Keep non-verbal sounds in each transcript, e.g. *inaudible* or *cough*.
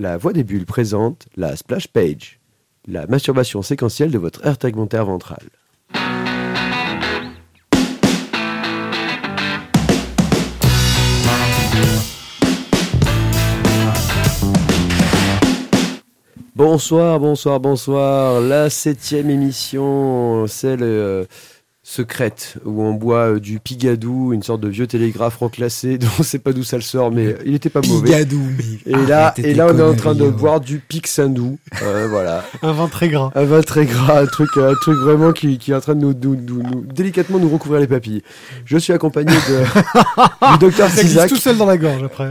La Voix des Bulles présente la Splash Page, la masturbation séquentielle de votre aire tegmentaire ventrale. Bonsoir, bonsoir, bonsoir. La septième émission, celle euh, secrète, où on boit euh, du pigadou, une sorte de vieux télégraphe reclassé, *laughs* dont on sait pas d'où ça le sort, mais il était pas mauvais. Pigadou, mais. Et là, et là, on est en train de boire du Pixindou. Euh, voilà. *laughs* Un vin très gras. Un vin très gras, un truc, un truc vraiment qui, qui est en train de nous, nous- nous- nous- délicatement nous recouvrir les papilles. Je suis accompagné de, du *laughs* docteur Ça glisse Cisac, tout seul dans la gorge après.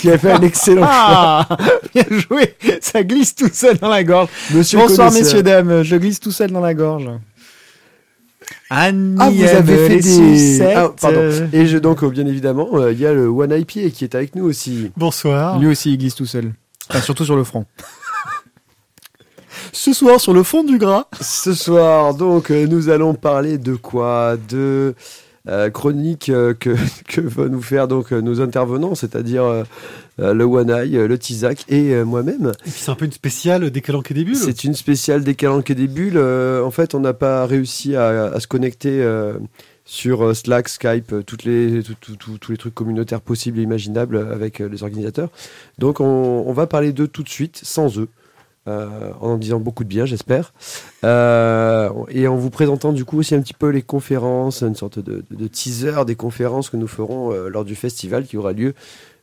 qui a fait un excellent choix. Ah Bien joué Ça glisse tout seul dans la gorge. Monsieur Bonsoir messieurs, dames, je glisse tout seul dans la gorge. Annie Ah, vous avez fait des... sucettes, Ah, pardon. Et je, donc, bien évidemment, euh, il y a le One IPA qui est avec nous aussi. Bonsoir. Lui aussi il glisse tout seul. Enfin, surtout sur le front. *laughs* Ce soir, sur le fond du gras. Ce soir, donc, euh, nous allons parler de quoi? De euh, chronique euh, que, *laughs* que va nous faire donc euh, nos intervenants, c'est-à-dire le One Eye, euh, le Tizak et moi-même. C'est un peu une spéciale des calanques et des bulles. C'est une spéciale des calanques et des bulles. En fait, on n'a pas réussi à, à se connecter sur Slack, Skype, toutes les, tout- tout- tout- tous les trucs communautaires possibles et imaginables avec les organisateurs. Donc, on, on va parler d'eux tout de suite, sans eux. Euh, en en disant beaucoup de bien, j'espère. Euh, et en vous présentant du coup aussi un petit peu les conférences, une sorte de, de teaser des conférences que nous ferons euh, lors du festival qui aura lieu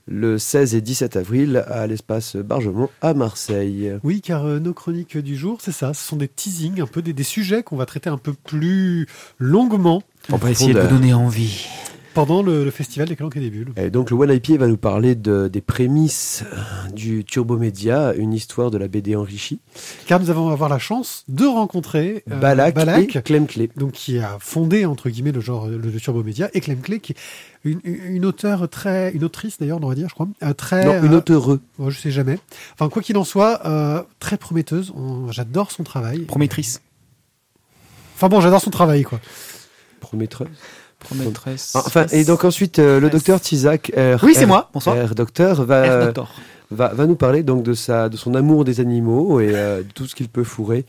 le 16 et 17 avril à l'espace Bargemont à Marseille. Oui, car euh, nos chroniques du jour, c'est ça. Ce sont des teasings, un peu des, des sujets qu'on va traiter un peu plus longuement On va essayer de vous donner envie. Pendant le, le festival des calanques et des bulles. Et donc le One IPA va nous parler de- des prémices euh, du Turbo Média, une histoire de la BD enrichie. Car nous allons avoir la chance de rencontrer euh, Balak, Balak, et Clem Clé. donc qui a fondé entre guillemets le genre le, le Turbo Média, et Clem Clay, qui est une, une auteure très, une autrice d'ailleurs, on devrait dire, je crois, euh, très, Non, une euh, auteureux. ouais, je sais jamais. Enfin, quoi qu'il en soit, euh, très prometteuse. J'adore son travail. Prométrice. Enfin bon, j'adore son travail, quoi. Prometteuse. Prométresse. Ah, Enfin, et donc ensuite, euh, le docteur Tizak, R, Oui, c'est moi. Bonsoir. R docteur, va, Air Doctor. va, va nous parler donc de, sa, de son amour des animaux et euh, de tout ce qu'il peut fourrer.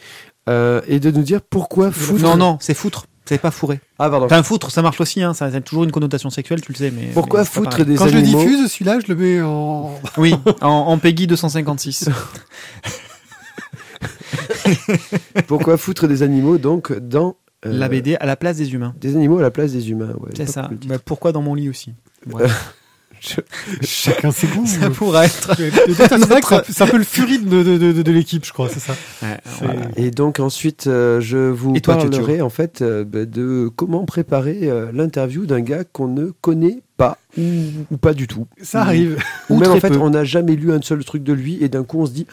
Euh, et de nous dire pourquoi foutre... Non, non, c'est foutre. C'est pas fourrer. Ah, pardon. Enfin, foutre, ça marche aussi. Hein. Ça a toujours une connotation sexuelle, tu le sais. Mais Pourquoi mais foutre des Quand je le animaux diffuse, celui-là, je le mets en. *laughs* Oui, en, en Peggy 256. *laughs* Pourquoi foutre des animaux donc dans La BD à la place des humains. Des animaux à la place des humains. ouais. C'est ça. Bah, pourquoi dans mon lit aussi. *laughs* Chacun ses goûts. Ça pourrait être. C'est un peu- le furie de, de, de, de l'équipe, je crois, c'est ça. Ouais, C'est- voilà. Et donc ensuite, euh, je vous Et toi, parlerai en fait euh, bah, de comment préparer euh, l'interview d'un gars qu'on ne connaît pas ou, ou pas du tout. Ça arrive. Ou Ou même en fait, peu. on n'a jamais lu un seul truc de lui et d'un coup on se dit,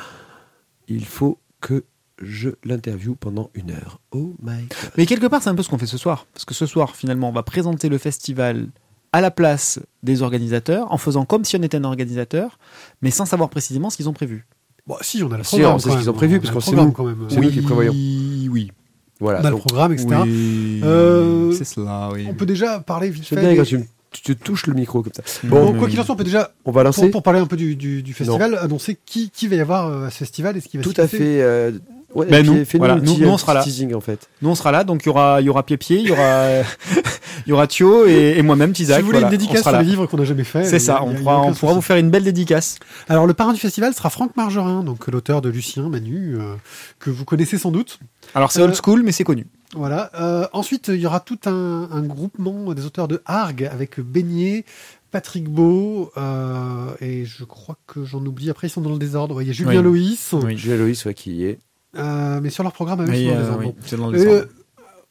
il faut que je l'interview pendant une heure. Oh my god. Mais quelque part, c'est un peu ce qu'on fait ce soir. Parce que ce soir, finalement, on va présenter le festival à la place des organisateurs, en faisant comme si on était un organisateur, mais sans savoir précisément ce qu'ils ont prévu. Bon, si, on a le Si, programme. on sait ce qu'ils ont prévu, On parce qu'on sait nous. quand même. C'est nous qui prévoyons. Oui, Voilà. On a le programme, etc. oui. Euh, c'est cela, oui. On peut déjà parler vite fait. bien des- quand tu, tu te touches le micro comme ça. Bon, Bon, quoi qu'il en soit, on peut déjà, on va lancer. pour, pour parler un peu du, du, du festival, annoncer qui, qui va y avoir euh, à ce festival et ce qui va Tout à passer. fait. euh, ouais, Ben nous, fais-nous voilà, un nous- petit, nous, on sera là. teasing en fait. Nous, on sera là, donc il y aura, il y aura Pied-Pied, il y aura, *laughs* il y aura Thio et, et moi-même, Tizak. si vous voulez voilà, une on dédicace sur les livres qu'on n'a jamais fait. C'est ça, on pourra, on vous faire une belle dédicace. Alors, le parrain du festival sera Franck Margerin, donc l'auteur de Lucien Manu, euh, que vous connaissez sans doute. Alors c'est Euh, old school, mais c'est connu. Voilà. Euh, ensuite, il y aura tout un, un groupement des auteurs de Arg avec Beignet, Patrick Beau, euh, et je crois que j'en oublie. Après, ils sont dans le désordre. Il y a Julien Oui. Loïs, Oui. Julien Loïs, ouais, qui y est. euh, mais sur leur programme, eux, Oui, euh, oui, c'est dans le Euh, désordre.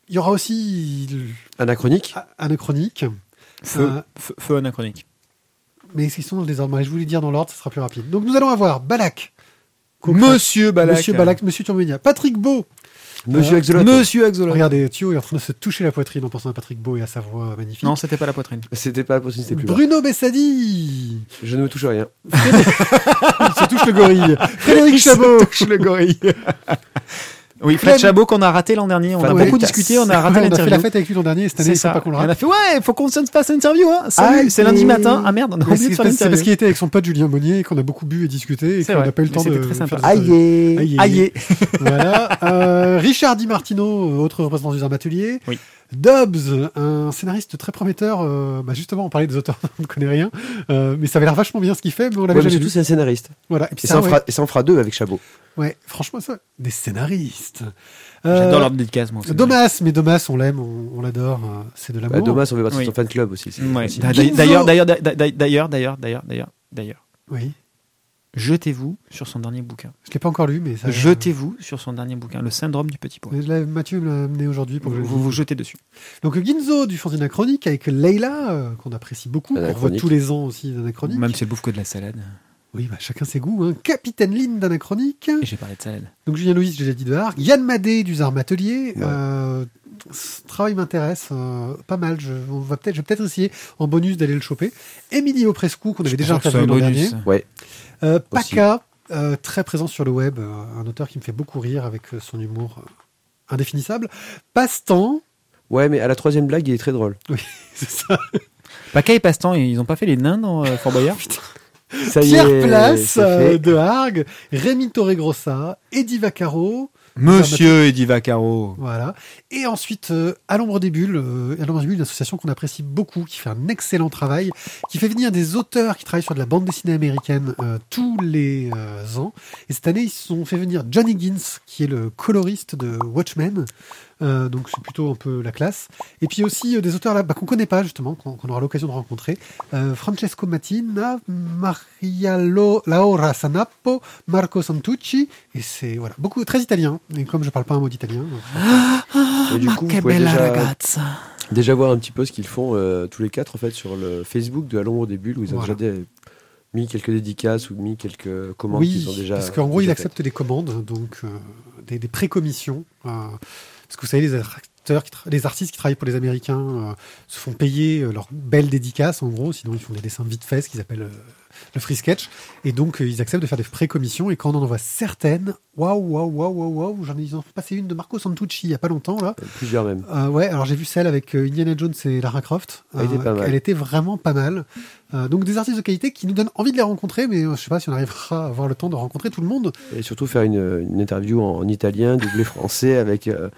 il y aura aussi Anachronique. Anachronique. Feu, euh, feu, feu anachronique. mais ils sont dans le désordre. Mais je voulais dire dans l'ordre, ce sera plus rapide. Donc nous allons avoir Balak. Monsieur Balak. Monsieur Balak, Monsieur Turménia. Patrick Beau. Monsieur Axolot. Monsieur Axolot. Regardez, Thio est en train de se toucher la poitrine en pensant à Patrick Beau et à sa voix magnifique. Non, c'était pas la poitrine. C'était pas possible, c'était plus. Bruno Bessadi. Je ne me touche rien. *laughs* Il se touche le gorille. *laughs* Frédéric Chabot. le gorille. *laughs* Oui, Fred. Chabot qu'on a raté l'an dernier. On a beaucoup discuté, on a Ouais, raté on a fait l'interview. la fête avec lui l'an dernier, cette année, C'est pas qu'on le On rate. a fait ouais, faut qu'on se fasse une interview. Hein. Salut, Aïe. c'est lundi matin. Ah merde, on a oublié C'est de faire parce, c'est parce l'interview. qu'il était avec son pote Julien Monnier et qu'on a beaucoup bu et discuté et qu'on n'a pas eu le temps de c'était très sympa. Aïe Aïe. Voilà. Euh, Richard Di Martino, autre représentant du Atelier. Oui. Dobbs, un scénariste très prometteur. euh, bah justement, on parlait des auteurs *laughs* on ne connaît rien, euh, mais ça avait l'air vachement bien ce qu'il fait, mais on l'avait Ouais, mais jamais vu. c'est un scénariste. Voilà. Et puis Et ça, ça, en ouais. fera, et ça en fera deux avec Chabot. Ouais, franchement, ça, des scénaristes. J'adore Euh, leur dédicace, moi. aussi. Domas, mais Domas, on l'aime, on, on l'adore. euh, C'est de Bah, l'amour. Dommage, on fait partie de Oui. son fan club aussi. Ouais. d'ailleurs, d'ailleurs, d'ailleurs, d'ailleurs, d'ailleurs, d'ailleurs, Oui. Jetez-vous sur son dernier bouquin. Je l'ai pas encore lu, mais ça. Jetez-vous sur son dernier bouquin, Le syndrome du petit je l'ai- Mathieu me l'a amené aujourd'hui pour que je le Vous vous jetez dessus. Donc Ginzo du Fanzine Chronique avec Leila, euh, qu'on apprécie beaucoup, qu'on Anachronique. tous les ans aussi d'Anachronique. Même si elle bouffe que de la salade. Oui, bah, chacun ses goûts. Hein. Capitaine Lynn d'Anachronique. Et j'ai parlé de salade. Donc Julien Louis, j'ai déjà dit de Harg. Yann Madé du Zarm Atelier. Ouais. Euh, ce travail m'intéresse euh, pas mal. Je, on va peut-être, je vais peut-être essayer en bonus d'aller le choper. Émilie Oprescu, qu'on avait déjà Je c'est interviewé un l'an bonus. dernier. Ouais. Euh. Paca, euh, très présent sur le web, euh, un auteur qui me fait beaucoup rire avec son humour indéfinissable. Passe-temps, Ouais, mais à la troisième blague, il est très drôle. *laughs* c'est ça. Paca et Passe-temps, ils ont pas fait les nains dans euh, Fort Boyard *laughs* Ça y Pierre est, Place euh, de Harg, Rémi Torregrossa, Eddie Vaccaro, Monsieur Eddie Vaccaro. Voilà. Et ensuite, euh, à l'ombre des bulles, euh, à l'ombre des bulles, une association qu'on apprécie beaucoup, qui fait un excellent travail, qui fait venir des auteurs qui travaillent sur de la bande dessinée américaine euh, tous les ans. Et cette année, ils se sont fait venir Johnny Gins, qui est le coloriste de Watchmen. Euh, donc c'est plutôt un peu la classe. Et puis aussi euh, des auteurs là bah, qu'on connaît pas justement, qu'on aura l'occasion de rencontrer. Euh, Francesco Mattina, Maria Lo- Laura Sanappo, Marco Santucci. Et c'est voilà beaucoup très italien. Et comme je parle pas un mot d'italien, euh, Et du coup, vous pouvez bella déjà, ragazza. déjà voir un petit peu ce qu'ils font euh, tous les quatre en fait sur le Facebook de À l'ombre des bulles où ils ont Voilà. déjà des- mis quelques dédicaces ou mis quelques commandes Oui, qu'ils ont déjà. parce qu'en gros, il accepte des commandes, donc euh, des, des précommissions. Parce que vous savez, les acteurs, les artistes qui travaillent pour les Américains euh, se font payer euh, leurs belles dédicaces, en gros, sinon ils font des dessins vite faits, qu'ils appellent euh, le free sketch. Et donc, euh, ils acceptent de faire des précommissions. Et quand on en envoie certaines, waouh, waouh, waouh, waouh, waouh, j'en ai ils en ont passé une de Marco Santucci il y a pas longtemps, là. fait. Plusieurs même. Euh, ouais, alors j'ai vu celle avec euh, Indiana Jones et Lara Croft. Elle était pas mal. Elle était vraiment pas mal. Euh, donc des artistes de qualité qui nous donnent envie de les rencontrer, mais euh, je sais pas si on arrivera à avoir le temps de rencontrer tout le monde. Et surtout faire une, une interview en, en italien, doublé français avec. euh,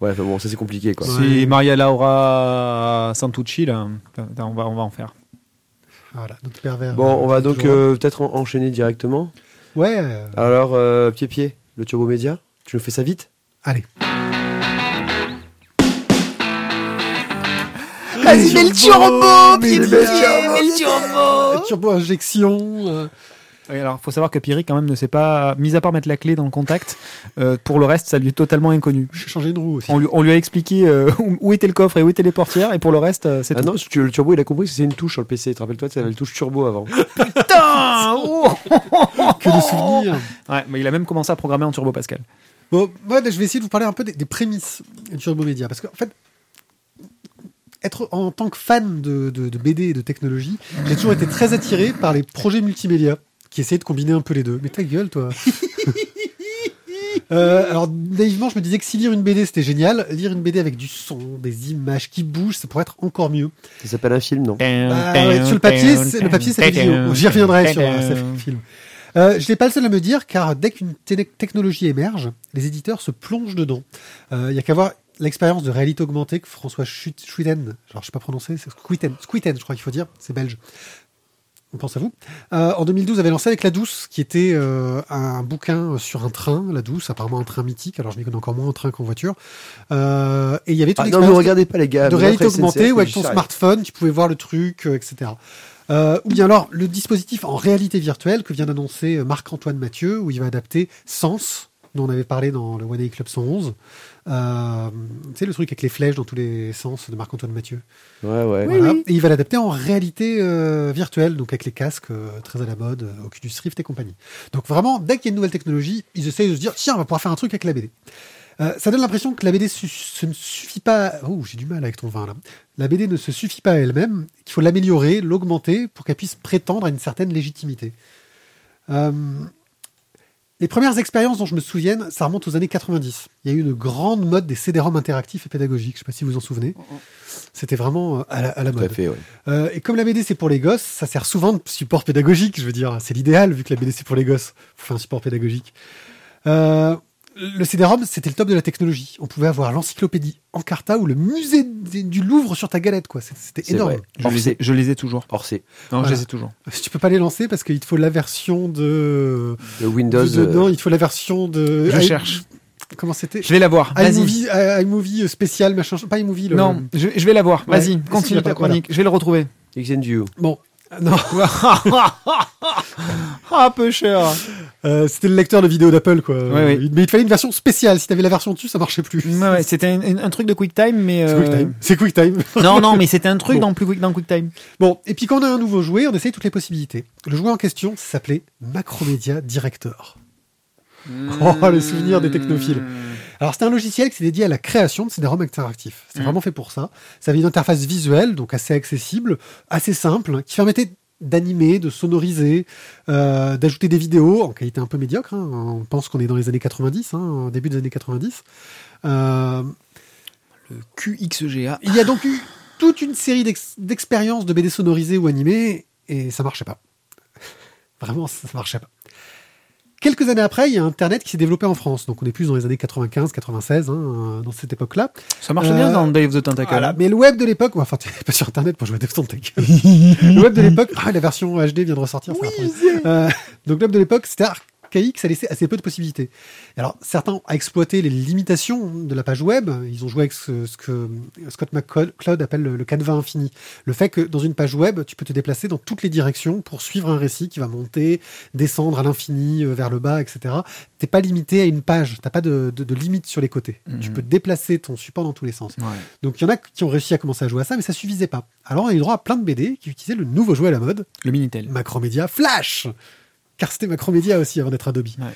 Ouais, bon, ça c'est compliqué quoi. C'est Maria Laura Santucci, là. On va, on va en faire. Voilà, notre pervers. Bon, on va euh, donc euh, peut-être en- enchaîner directement. Ouais, euh, Alors, euh, Pied Pied, le Turbo Média, tu nous fais ça vite? Allez. Vas-y, mets le turbo, pied, le pied, turbo, mets le turbo. Turbo injection. euh, Oui, alors, faut savoir que Pierrick, quand même, ne sait pas, mis à part mettre la clé dans le contact, euh, pour le reste, ça lui est totalement inconnu. J'ai changé une roue aussi. On lui, on lui a expliqué euh, où- était le coffre et où étaient les portières, et pour le reste, euh, c'est Ah tout. non, tu- le Turbo, il a compris que c'est une touche sur le PC. Tu te rappelles-toi, tu avais le touche Turbo avant. *laughs* Putain *laughs* Oh Que de souvenirs. Ouais, mais il a même commencé à programmer en Turbo Pascal. Bon, moi, je vais essayer de vous parler un peu des, des prémices du Turbo Média. Parce qu'en fait, être en tant que fan de, de- de BD et de technologie, j'ai toujours été très attiré par les projets multimédia qui essayaient de combiner un peu les deux. Mais ta gueule, toi *laughs* Euh, alors naïvement, je me disais que si lire une BD c'était génial, lire une BD avec du son, des images qui bougent, ça pourrait être encore mieux. Ça s'appelle un film, non Bah, ouais, sur le papier, c'est- le papier c'est la vidéo. J'y reviendrai sur euh, ce film. Euh, je n'ai pas le seul à me dire, car dès qu'une technologie émerge, les éditeurs se plongent dedans. Euh, Il y a qu'à voir l'expérience de réalité augmentée que François Schuiten, alors je sais pas prononcer, c'est Squitten, Squitten, je crois qu'il faut dire, c'est belge. On pense à vous. Euh, en 2012, avait lancé avec La Douce, qui était euh, un bouquin sur un train, La Douce, apparemment un train mythique. Alors je m'y connais encore moins en train qu'en voiture. Euh, et il y avait toute Ah, Non, mais regardez pas les gars. de réalité augmentée ou avec ton smartphone, tu pouvais voir le truc, euh, etc. Euh, ou bien alors le dispositif en réalité virtuelle que vient d'annoncer euh, Marc-Antoine Mathieu, où il va adapter Sens, dont on avait parlé dans le One Day Club 111. Euh, tu sais, le truc avec les flèches dans tous les sens de Marc-Antoine Mathieu. Ouais, ouais. Voilà. Et il va l'adapter en réalité euh, virtuelle, donc avec les casques euh, très à la mode, euh, Oculus Rift et compagnie. Donc vraiment, dès qu'il y a une nouvelle technologie, ils essayent de se dire, tiens, on va pouvoir faire un truc avec la BD. Euh, ça donne l'impression que la BD su- ce ne suffit pas. Oh, j'ai du mal avec ton vin là. La BD ne se suffit pas à elle-même. Qu'il faut l'améliorer, l'augmenter pour qu'elle puisse prétendre à une certaine légitimité. Euh, Les premières expériences dont je me souvienne, ça remonte aux années 90. Il y a eu une grande mode des CD-ROM interactifs et pédagogiques. Je sais pas si vous vous en souvenez. C'était vraiment euh, à la, à la Tout à mode. fait, ouais. Euh, et comme la BD c'est pour les gosses, ça sert souvent de support pédagogique. Je veux dire, c'est l'idéal vu que la BD c'est pour les gosses. Faut faire un support pédagogique. Euh, le CD-ROM, c'était le top de la technologie. On pouvait avoir l'encyclopédie Encarta ou le musée du Louvre sur ta galette, quoi. C'était- énorme. vrai. Je les, ai, je les ai toujours. Orsay. Non, je les ai toujours. Tu peux pas les lancer parce qu'il te faut la version de. Le Windows. de- euh, Non, il te faut la version de. Je i- cherche. Comment c'était Je vais la voir. IMovie, i- iMovie spécial, machin. Pas iMovie, le. Non, je, je vais la voir. Ouais. Vas-y, continue ta chronique. Je vais le retrouver. Bon. Non, *laughs* ah, peu cher. euh, c'était le lecteur de vidéo d'Apple, quoi. Ouais, oui. Mais il fallait une version spéciale. Si t'avais la version dessus, ça marchait plus. Ouais, ouais, c'était un, truc de QuickTime, mais. C'est euh, QuickTime. C'est QuickTime. *laughs* Non, non, mais c'était un truc Bon. dans, plus quick, dans QuickTime. Bon, et puis quand on a un nouveau jouet, on essaye toutes les possibilités. Le jouet en question s'appelait Macromedia Director. *laughs* Oh, le souvenir des technophiles. Alors c'était un logiciel qui s'est dédié à la création de CD-ROM interactifs. C'est Mhm. vraiment fait pour ça. Ça avait une interface visuelle, donc assez accessible, assez simple, qui permettait d'animer, de sonoriser, euh, d'ajouter des vidéos en qualité un peu médiocre. hein. On pense qu'on est dans les années 90, hein, début des années 90. Euh, Le QXGA. il y a donc eu toute une série d'ex- d'expériences de BD sonorisées ou animées, et ça marchait pas. *laughs* Vraiment, ça marchait pas. Quelques années après, il y a Internet qui s'est développé en France. Donc on est plus dans les années 95-96, hein, dans cette époque-là. Ça marchait Euh, bien dans Day of the Tentacle. Voilà. Mais le web de l'époque, enfin, tu n'es pas sur Internet pour jouer à Death Tentacle. *laughs* le web de l'époque, ah, la version HD vient de ressortir. prendre. Euh, donc le web de l'époque, c'était archaïque, ça laissait assez peu de possibilités. Alors certains ont exploité les limitations de la page web. Ils ont joué avec ce, ce que Scott McCloud appelle le, le canevas infini. Le fait que dans une page web, tu peux te déplacer dans toutes les directions pour suivre un récit qui va monter, descendre à l'infini, euh, vers le bas, etc. T'es pas limité à une page. T'as pas de, de, de limite sur les côtés. Mhm. Tu peux déplacer ton support dans tous les sens. Ouais. Donc il y en a qui ont réussi à commencer à jouer à ça, mais ça suffisait pas. Alors on a eu droit à plein de BD qui utilisaient le nouveau jouet à la mode, Le Minitel. Macromedia Flash Car c'était Macromedia aussi avant d'être Adobe. Ouais.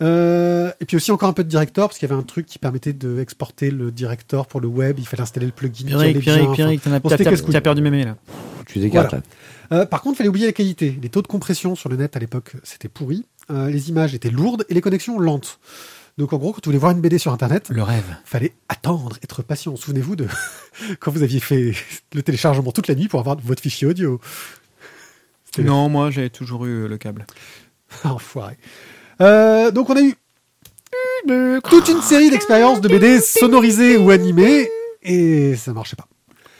Euh, et puis aussi encore un peu de Director, parce qu'il y avait un truc qui permettait d'exporter le Director pour le web, il fallait installer le plugin. t'en as- bon, t'as perdu mémé là. Tu Voilà. là. Euh, par contre, il fallait oublier la qualité. Les taux de compression sur le net à l'époque, c'était pourri. Euh, les images étaient lourdes et les connexions lentes. Donc en gros, quand vous voulez voir une BD sur Internet, Le rêve. fallait attendre, être patient. Souvenez-vous de *laughs* quand vous aviez fait le téléchargement toute la nuit pour avoir votre fichier audio. Non, moi j'ai toujours eu euh, le câble. *laughs* Enfoiré. Euh, donc on a eu toute une série d'expériences de BD sonorisées ou animées et ça marchait pas.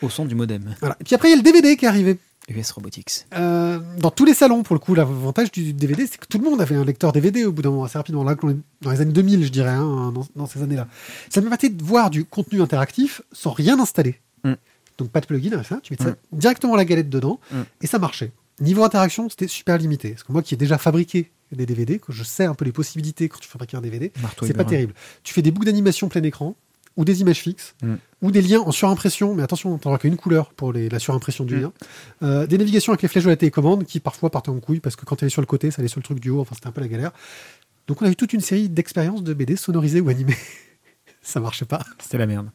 Au son du modem. Voilà. Et puis après il y a le DVD qui est arrivé. US Robotics. Euh, dans tous les salons, pour le coup, l'avantage du DVD, c'est que tout le monde avait un lecteur DVD au bout d'un moment, assez rapidement. Là, dans les années 2000, je dirais, hein, dans, dans ces années-là. Ça me permettait de voir du contenu interactif sans rien installer. Mm. Donc pas de plugin, ça. Tu mets ça Mm. directement la galette dedans Mm. et ça marchait. Niveau interaction, c'était super limité. Parce que moi qui ai déjà fabriqué des DVD, que je sais un peu les possibilités quand tu fabriques un DVD, c'est pas terrible. Tu fais des boucles d'animation plein écran ou des images fixes Mm. ou des liens en surimpression, mais attention, t'auras qu'une couleur pour les- la surimpression du Mm. lien. Euh, des navigations avec les flèches de la télécommande qui parfois partaient en couille parce que quand tu allais sur le côté, ça allait sur le truc du haut, enfin c'était un peu la galère. Donc on a eu toute une série d'expériences de BD sonorisées ou animées. *laughs* ça marchait pas. C'était la merde.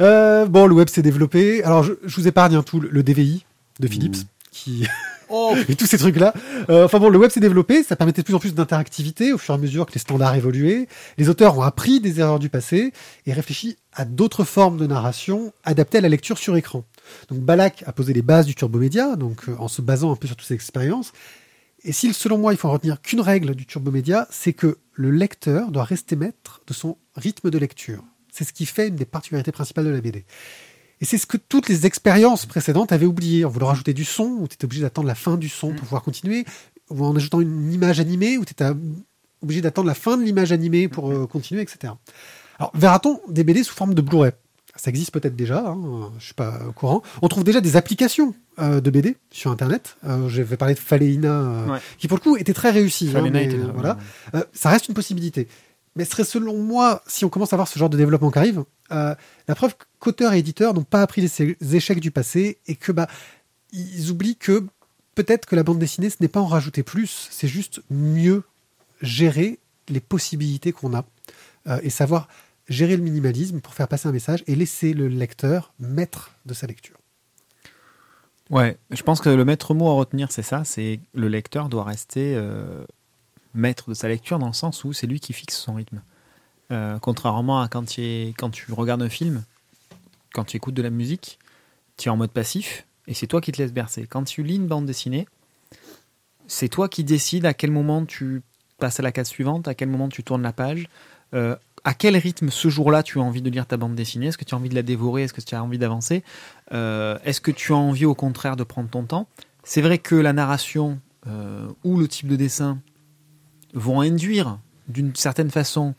Euh, bon, le web s'est développé. Alors je, je vous épargne un tout le, le DVI de Philips Mm. Qui *laughs* *laughs* et tous ces trucs-là. Euh, enfin bon, le web s'est développé, ça permettait de plus en plus d'interactivité au fur et à mesure que les standards évoluaient. Les auteurs ont appris des erreurs du passé et réfléchi à d'autres formes de narration adaptées à la lecture sur écran. Donc Balak a posé les bases du turbomédia, donc euh, en se basant un peu sur toutes ces expériences. Et si, selon moi, il faut en retenir qu'une règle du turbomédia, c'est que le lecteur doit rester maître de son rythme de lecture. C'est ce qui fait une des particularités principales de la BD. Et c'est ce que toutes les expériences précédentes avaient oublié. En voulant rajouter du son, où tu étais obligé d'attendre la fin du son pour pouvoir continuer, ou en ajoutant une image animée, où tu étais obligé d'attendre la fin de l'image animée pour euh, continuer, etc. Alors, verra-t-on des BD sous forme de Blu-ray? Ça existe peut-être déjà, hein, je suis pas au courant. On trouve déjà des applications euh, de BD sur Internet. Euh, je vais parler de Faleina, euh, Ouais. qui pour le coup était très réussi. hein, mais, là, voilà. ouais. Ça reste une possibilité. Mais ce serait selon moi, si on commence à voir ce genre de développement qui arrive, euh, la preuve qu'auteurs et éditeurs n'ont pas appris les échecs du passé et que bah ils oublient que peut-être que la bande dessinée ce n'est pas en rajouter plus, c'est juste mieux gérer les possibilités qu'on a euh, et savoir gérer le minimalisme pour faire passer un message et laisser le lecteur maître de sa lecture. Ouais, je pense que le maître mot à retenir, c'est ça, c'est le lecteur doit rester euh, maître de sa lecture dans le sens où c'est lui qui fixe son rythme. Euh, contrairement à quand tu, es- quand tu regardes un film, quand tu écoutes de la musique, tu es en mode passif et c'est toi qui te laisses bercer. Quand tu lis une bande dessinée, c'est toi qui décides à quel moment tu passes à la case suivante, à quel moment tu tournes la page, euh, à quel rythme ce jour-là tu as envie de lire ta bande dessinée, est-ce que tu as envie de la dévorer, est-ce que tu as envie d'avancer, Euh, est-ce que tu as envie au contraire de prendre ton temps. C'est vrai que la narration ou le type de dessin vont induire d'une certaine façon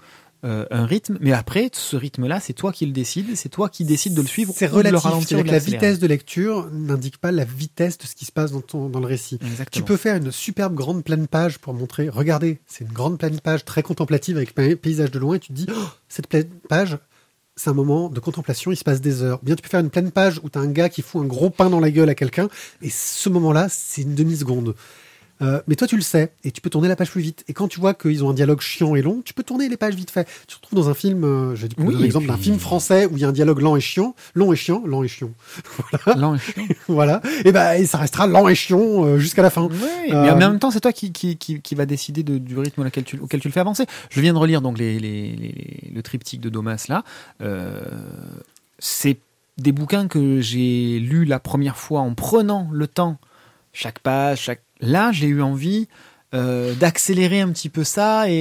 euh, un rythme, mais après, ce rythme-là, c'est toi qui le décides, c'est toi qui décides de le suivre C'est relatif. C'est-à-dire que la vitesse de lecture n'indique pas la vitesse de ce qui se passe dans, ton, dans le récit. Exactement. Tu peux faire une superbe grande pleine page pour montrer, regardez, c'est une grande pleine page très contemplative avec un paysage de loin et tu te dis, Oh, cette pleine page, c'est un moment de contemplation, il se passe des heures. Bien, tu peux faire une pleine page où tu as un gars qui fout un gros pain dans la gueule à quelqu'un et ce moment-là, c'est une demi-seconde. Euh, mais toi, tu le sais, et tu peux tourner la page plus vite. Et quand tu vois qu'ils ont un dialogue chiant et long, tu peux tourner les pages vite fait. Tu te retrouves dans un film, euh, je te Oui, donner un et exemple d'un puis- film français où il y a un dialogue lent et chiant, long et chiant, lent et chiant. Lent et chiant. *laughs* *laughs* voilà. Et ben, et ça restera lent et chiant euh, jusqu'à la fin. Oui, Euh, mais en même temps, c'est toi qui, qui, qui, qui va décider de- du rythme auquel tu, auquel tu le fais avancer. Je viens de relire donc les, les, les- le triptyque de Domas là. C'est des bouquins que j'ai lus la première fois en prenant le temps, chaque page, chaque. Là, j'ai eu envie euh, d'accélérer un petit peu ça et,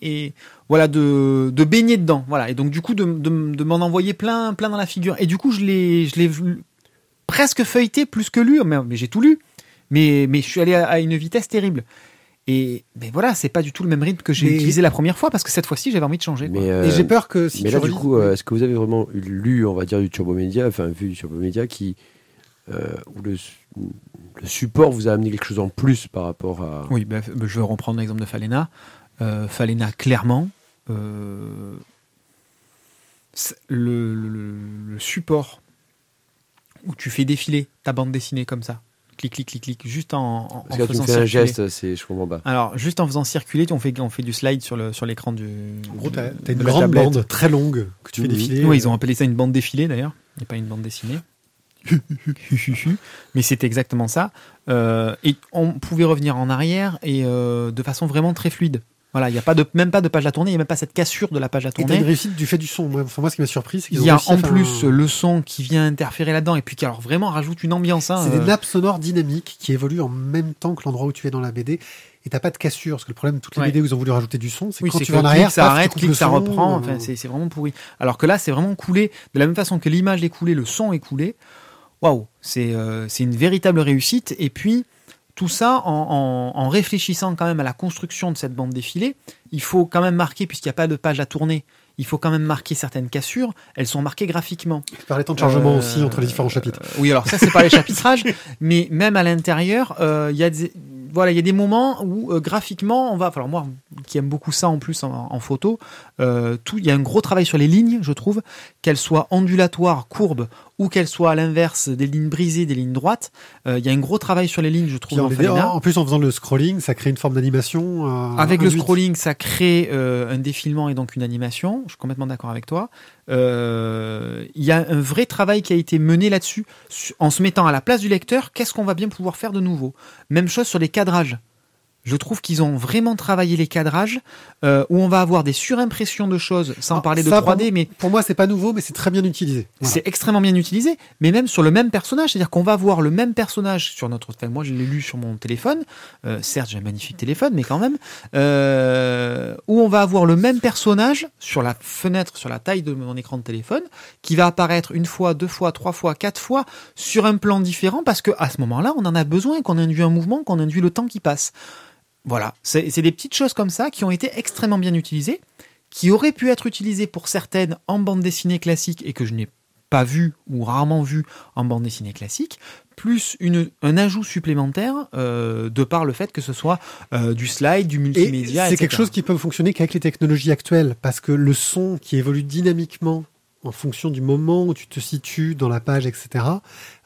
et, et voilà de, de baigner dedans. Voilà et donc du coup de, de, de m'en envoyer plein plein dans la figure. Et du coup, je l'ai je l'ai vu- presque feuilleté plus que lu, mais, mais j'ai tout lu. Mais, mais je suis allé à, à une vitesse terrible. Et ben voilà, c'est pas du tout le même rythme que j'ai Mais- utilisé la première fois parce que cette fois-ci j'avais envie de changer. quoi. Mais, euh, Et j'ai peur que si mais tu là, du coup, euh, est-ce que vous avez vraiment lu, on va dire, du Turbo Média, enfin, vu du Turbo Média, qui, où le, su- le support vous a amené quelque chose en plus par rapport à. Oui, ben, ben, je vais reprendre l'exemple de Falena. Euh, Falena, clairement, euh, le, le- le support où tu fais défiler ta bande dessinée comme ça, clic, clic, clic, clic, juste en, en, Parce en que là, tu me faisant fais un circuler. geste, c'est, je comprends pas. Alors, juste en faisant circuler, on fait, on fait du slide sur le sur l'écran du. En gros, t'as une grande tablette. bande très longue que tu fais défiler. Oui, ils ont appelé ça une bande défilée d'ailleurs, et pas une bande dessinée. Mais c'était exactement ça. Euh, et on pouvait revenir en arrière et euh, de façon vraiment très fluide. Voilà, il n'y a pas de, même pas de page à tourner, il n'y a même pas cette cassure de la page à Et t'as une tourner. réussite du fait du son. Enfin, moi ce qui m'a surpris, c'est qu'ils Il ont y a en plus un- le son qui vient interférer là-dedans et puis qui alors vraiment rajoute une ambiance. hein, C'est euh, des nappes sonores dynamiques qui évoluent en même temps que l'endroit où tu es dans la BD. Et t'as pas de cassure, parce que le problème de toutes les Ouais. BD où ils ont voulu rajouter du son, c'est Oui, quand c'est tu vas en arrière, ça paf, tu arrête, le ça son, reprend. euh, Enfin, c'est c'est vraiment pourri. Alors que là, c'est vraiment coulé. De la même façon que l'image est coulée, le son est coulé. Waouh, c'est euh, c'est une véritable réussite. Et puis, tout ça en, en- en réfléchissant quand même à la construction de cette bande défilée, il faut quand même marquer, puisqu'il n'y a pas de page à tourner, il faut quand même marquer certaines cassures. Elles sont marquées graphiquement. par les temps de chargement Euh, aussi entre les différents chapitres. euh, oui, alors ça c'est pas les chapitrages, *laughs* mais même à l'intérieur, euh, il y a des voilà, il y a des moments où euh, graphiquement, on va. Alors moi, qui aime beaucoup ça en plus en, en photo, euh, tout, il y a un gros travail sur les lignes, je trouve, qu'elles soient ondulatoires, courbes, ou qu'elles soient à l'inverse, des lignes brisées, des lignes droites. Euh, il y a un gros travail sur les lignes, je trouve. en, en plus, en faisant le scrolling, ça crée une forme d'animation. Avec le scrolling, ça crée un défilement et donc une animation. Je suis complètement d'accord avec toi. Il y a un vrai travail qui a été mené là-dessus, su- en se mettant à la place du lecteur. Qu'est-ce qu'on va bien pouvoir faire de nouveau? Même chose sur les cadrages. Je trouve qu'ils ont vraiment travaillé les cadrages, euh, où on va avoir des surimpressions de choses, sans Ah, parler de ça, 3D, pour- mais Pour moi, c'est pas nouveau, mais c'est très bien utilisé. Voilà. c'est extrêmement bien utilisé, mais même sur le même personnage, c'est-à-dire qu'on va voir le même personnage sur notre. Enfin, moi, je l'ai lu sur mon téléphone. Euh, certes, j'ai un magnifique téléphone, mais quand même, euh, où on va avoir le même personnage sur la fenêtre, sur la taille de mon écran de téléphone, qui va apparaître une fois, deux fois, trois fois, quatre fois sur un plan différent, parce que à ce moment-là, on en a besoin, qu'on induit un mouvement, qu'on induit le temps qui passe. Voilà, c'est des petites choses comme ça qui ont été extrêmement bien utilisées, qui auraient pu être utilisées pour certaines en bande dessinée classique et que je n'ai pas vu ou rarement vu en bande dessinée classique, plus une, un ajout supplémentaire euh, de par le fait que ce soit euh, du slide, du multimédia. c'est quelque chose qui peut fonctionner qu'avec les technologies actuelles, parce que le son qui évolue dynamiquement en fonction du moment où tu te situes dans la page, etc.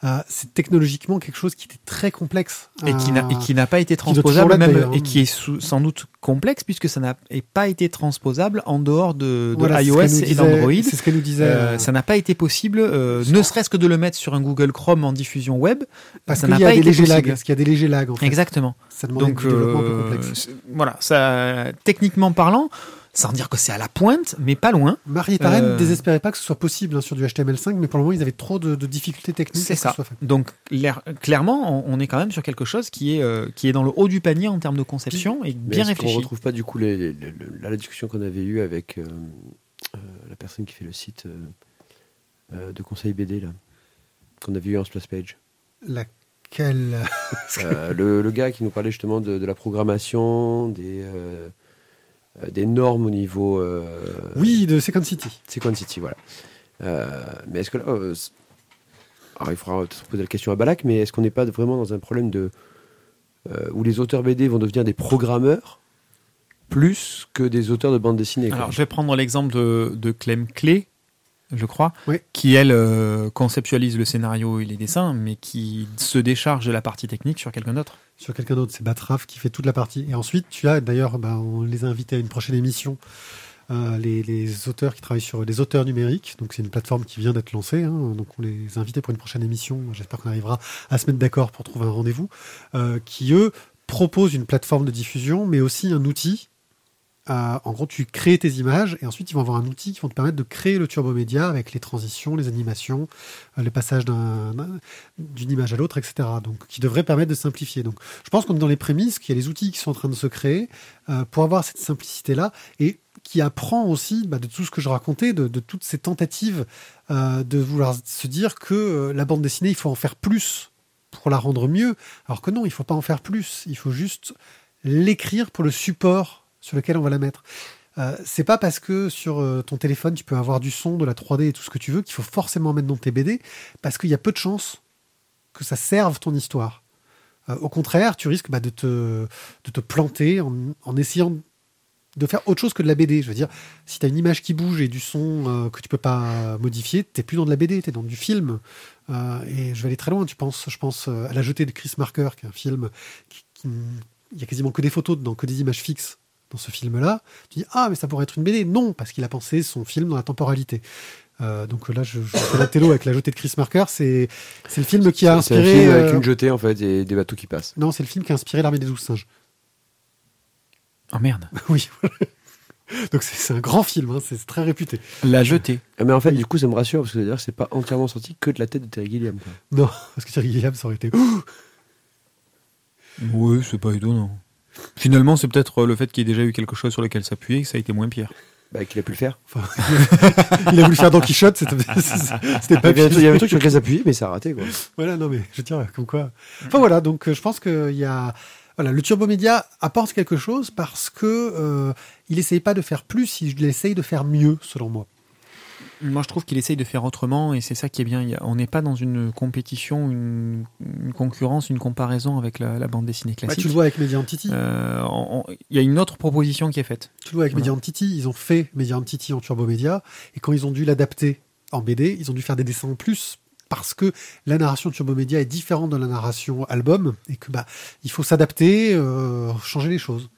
Euh, c'est technologiquement quelque chose qui était très complexe. Et qui n'a, pas été transposable, même, et qui est sous- sans doute complexe, puisque ça n'a pas été transposable en dehors de, de voilà, iOS et d'Android. C'est ce qu'elle nous disait. Euh, ça n'a pas été possible, euh, ne serait-ce que de le mettre sur un Google Chrome en diffusion web. parce qu'il y a pas des été légers possible. lags. Parce qu'il y a des légers lags, en fait. Exactement. Ça demandait Donc, développement un euh, complexe. voilà, ça, techniquement parlant, sans dire que c'est à la pointe, mais pas loin. Rennes euh, ne désespérait pas que ce soit possible hein, sur du HTML5, mais pour le moment, ils avaient trop de, de difficultés techniques C'est ça. ce soit fait. Donc, l'air- clairement, on, on est quand même sur quelque chose qui est, euh, qui est dans le haut du panier en termes de conception et Mais bien est-ce qu'on réfléchi. retrouve pas du coup les, les- les- la, la discussion qu'on avait eue avec euh, euh, la personne qui fait le site euh, euh, de conseil BD là, qu'on avait eu en splash page? Laquelle? *laughs* Euh, le, le gars qui nous parlait justement de, de la programmation, des, euh, euh, des normes au niveau euh, Oui, de Second City. Sequence City, voilà. Euh, mais est-ce que là, euh, alors il faudra peut-être poser la question à Balak, mais est-ce qu'on n'est pas vraiment dans un problème de euh, où les auteurs BD vont devenir des programmeurs plus que des auteurs de bande dessinée. Alors, je vais prendre l'exemple de, de Clem Clé, je crois, Oui. qui, elle, euh, conceptualise le scénario et les dessins, mais qui se décharge de la partie technique sur quelqu'un d'autre. Sur quelqu'un d'autre, c'est Batraf qui fait toute la partie. Et ensuite, tu as d'ailleurs, bah, on les a invités à une prochaine émission, euh, les, les auteurs qui travaillent sur les auteurs numériques. Donc, c'est une plateforme qui vient d'être lancée. hein. donc, on les a invités pour une prochaine émission. J'espère qu'on arrivera à se mettre d'accord pour trouver un rendez-vous. euh, qui, eux, proposent une plateforme de diffusion, mais aussi un outil. En gros, tu crées tes images et ensuite ils vont avoir un outil qui vont te permettre de créer le turbo média avec les transitions, les animations, euh, le passage d'un- d'un- d'une image à l'autre, etc. Donc, qui devrait permettre de simplifier. Donc, je pense qu'on est dans les prémices, qu'il y a les outils qui sont en train de se créer euh, pour avoir cette simplicité-là et qui apprend aussi bah, de tout ce que je racontais, de, toutes ces tentatives euh, de vouloir se dire que la bande dessinée, il faut en faire plus pour la rendre mieux. Alors que non, il faut pas en faire plus. Il faut juste l'écrire pour le support sur lequel on va la mettre. Euh, c'est pas parce que sur euh, ton téléphone tu peux avoir du son, de la 3D et tout ce que tu veux qu'il faut forcément mettre dans tes BD, parce qu'il y a peu de chances que ça serve ton histoire. Euh, au contraire, tu risques bah, de, te, planter en, essayant de faire autre chose que de la BD. Je veux dire, si tu as une image qui bouge et du son que tu peux pas modifier, t'es plus dans de la BD, t'es dans du film. Et je vais aller très loin. Tu penses, je pense à la jetée de Chris Marker, qui est un film qui, a quasiment que des photos dedans, que des images fixes dans ce film-là. Tu dis ah mais ça pourrait être une BD. Non, parce qu'il a pensé son film dans la temporalité. Euh, donc là, je, je fais la télo avec la jetée de Chris Marker. C'est c'est le film qui a C'est un inspiré. film avec euh, une jetée en fait et des bateaux qui passent. Non, c'est le film qui a inspiré l'armée des douze singes. Oh merde. *laughs* oui. Donc c'est c'est un grand film, hein, c'est très réputé. La jetée. Ah, Mais en fait, du coup, ça me rassure parce que c'est-à-dire que c'est pas entièrement sorti que de la tête de Terry Gilliam. quoi. Non, parce que Thierry Gilliam, ça aurait été. Oui, c'est pas étonnant. Finalement, c'est peut-être le fait qu'il y ait déjà eu quelque chose sur lequel s'appuyer et que ça a été moins pire. Bah, qu'il a pu le faire. Enfin, *laughs* il a voulu faire Don Quichotte, c'était pas truc- il y avait un truc sur lequel s'appuyer, mais ça a raté. Quoi. Voilà, non mais je dire, comme quoi. Enfin voilà, donc euh, je pense qu'il y a. Voilà, le Turbo Média apporte quelque chose parce que euh, il essaye pas de faire plus, il essaye de faire mieux, selon moi. Moi, je trouve qu'il essaye de faire autrement et c'est ça qui est bien. On n'est pas dans une compétition, une, une concurrence, une comparaison avec la, la bande dessinée Bah, classique. tu le vois avec Mediant Titi. Euh, Il y a une autre proposition qui est faite. Tu le vois avec Voilà. Titi, ils ont fait Mediant Titi en Turbo Média et quand ils ont dû l'adapter en BD, ils ont dû faire des dessins en plus parce que la narration de Turbo Média est différente de la narration album et que bah il faut s'adapter, euh, changer les choses.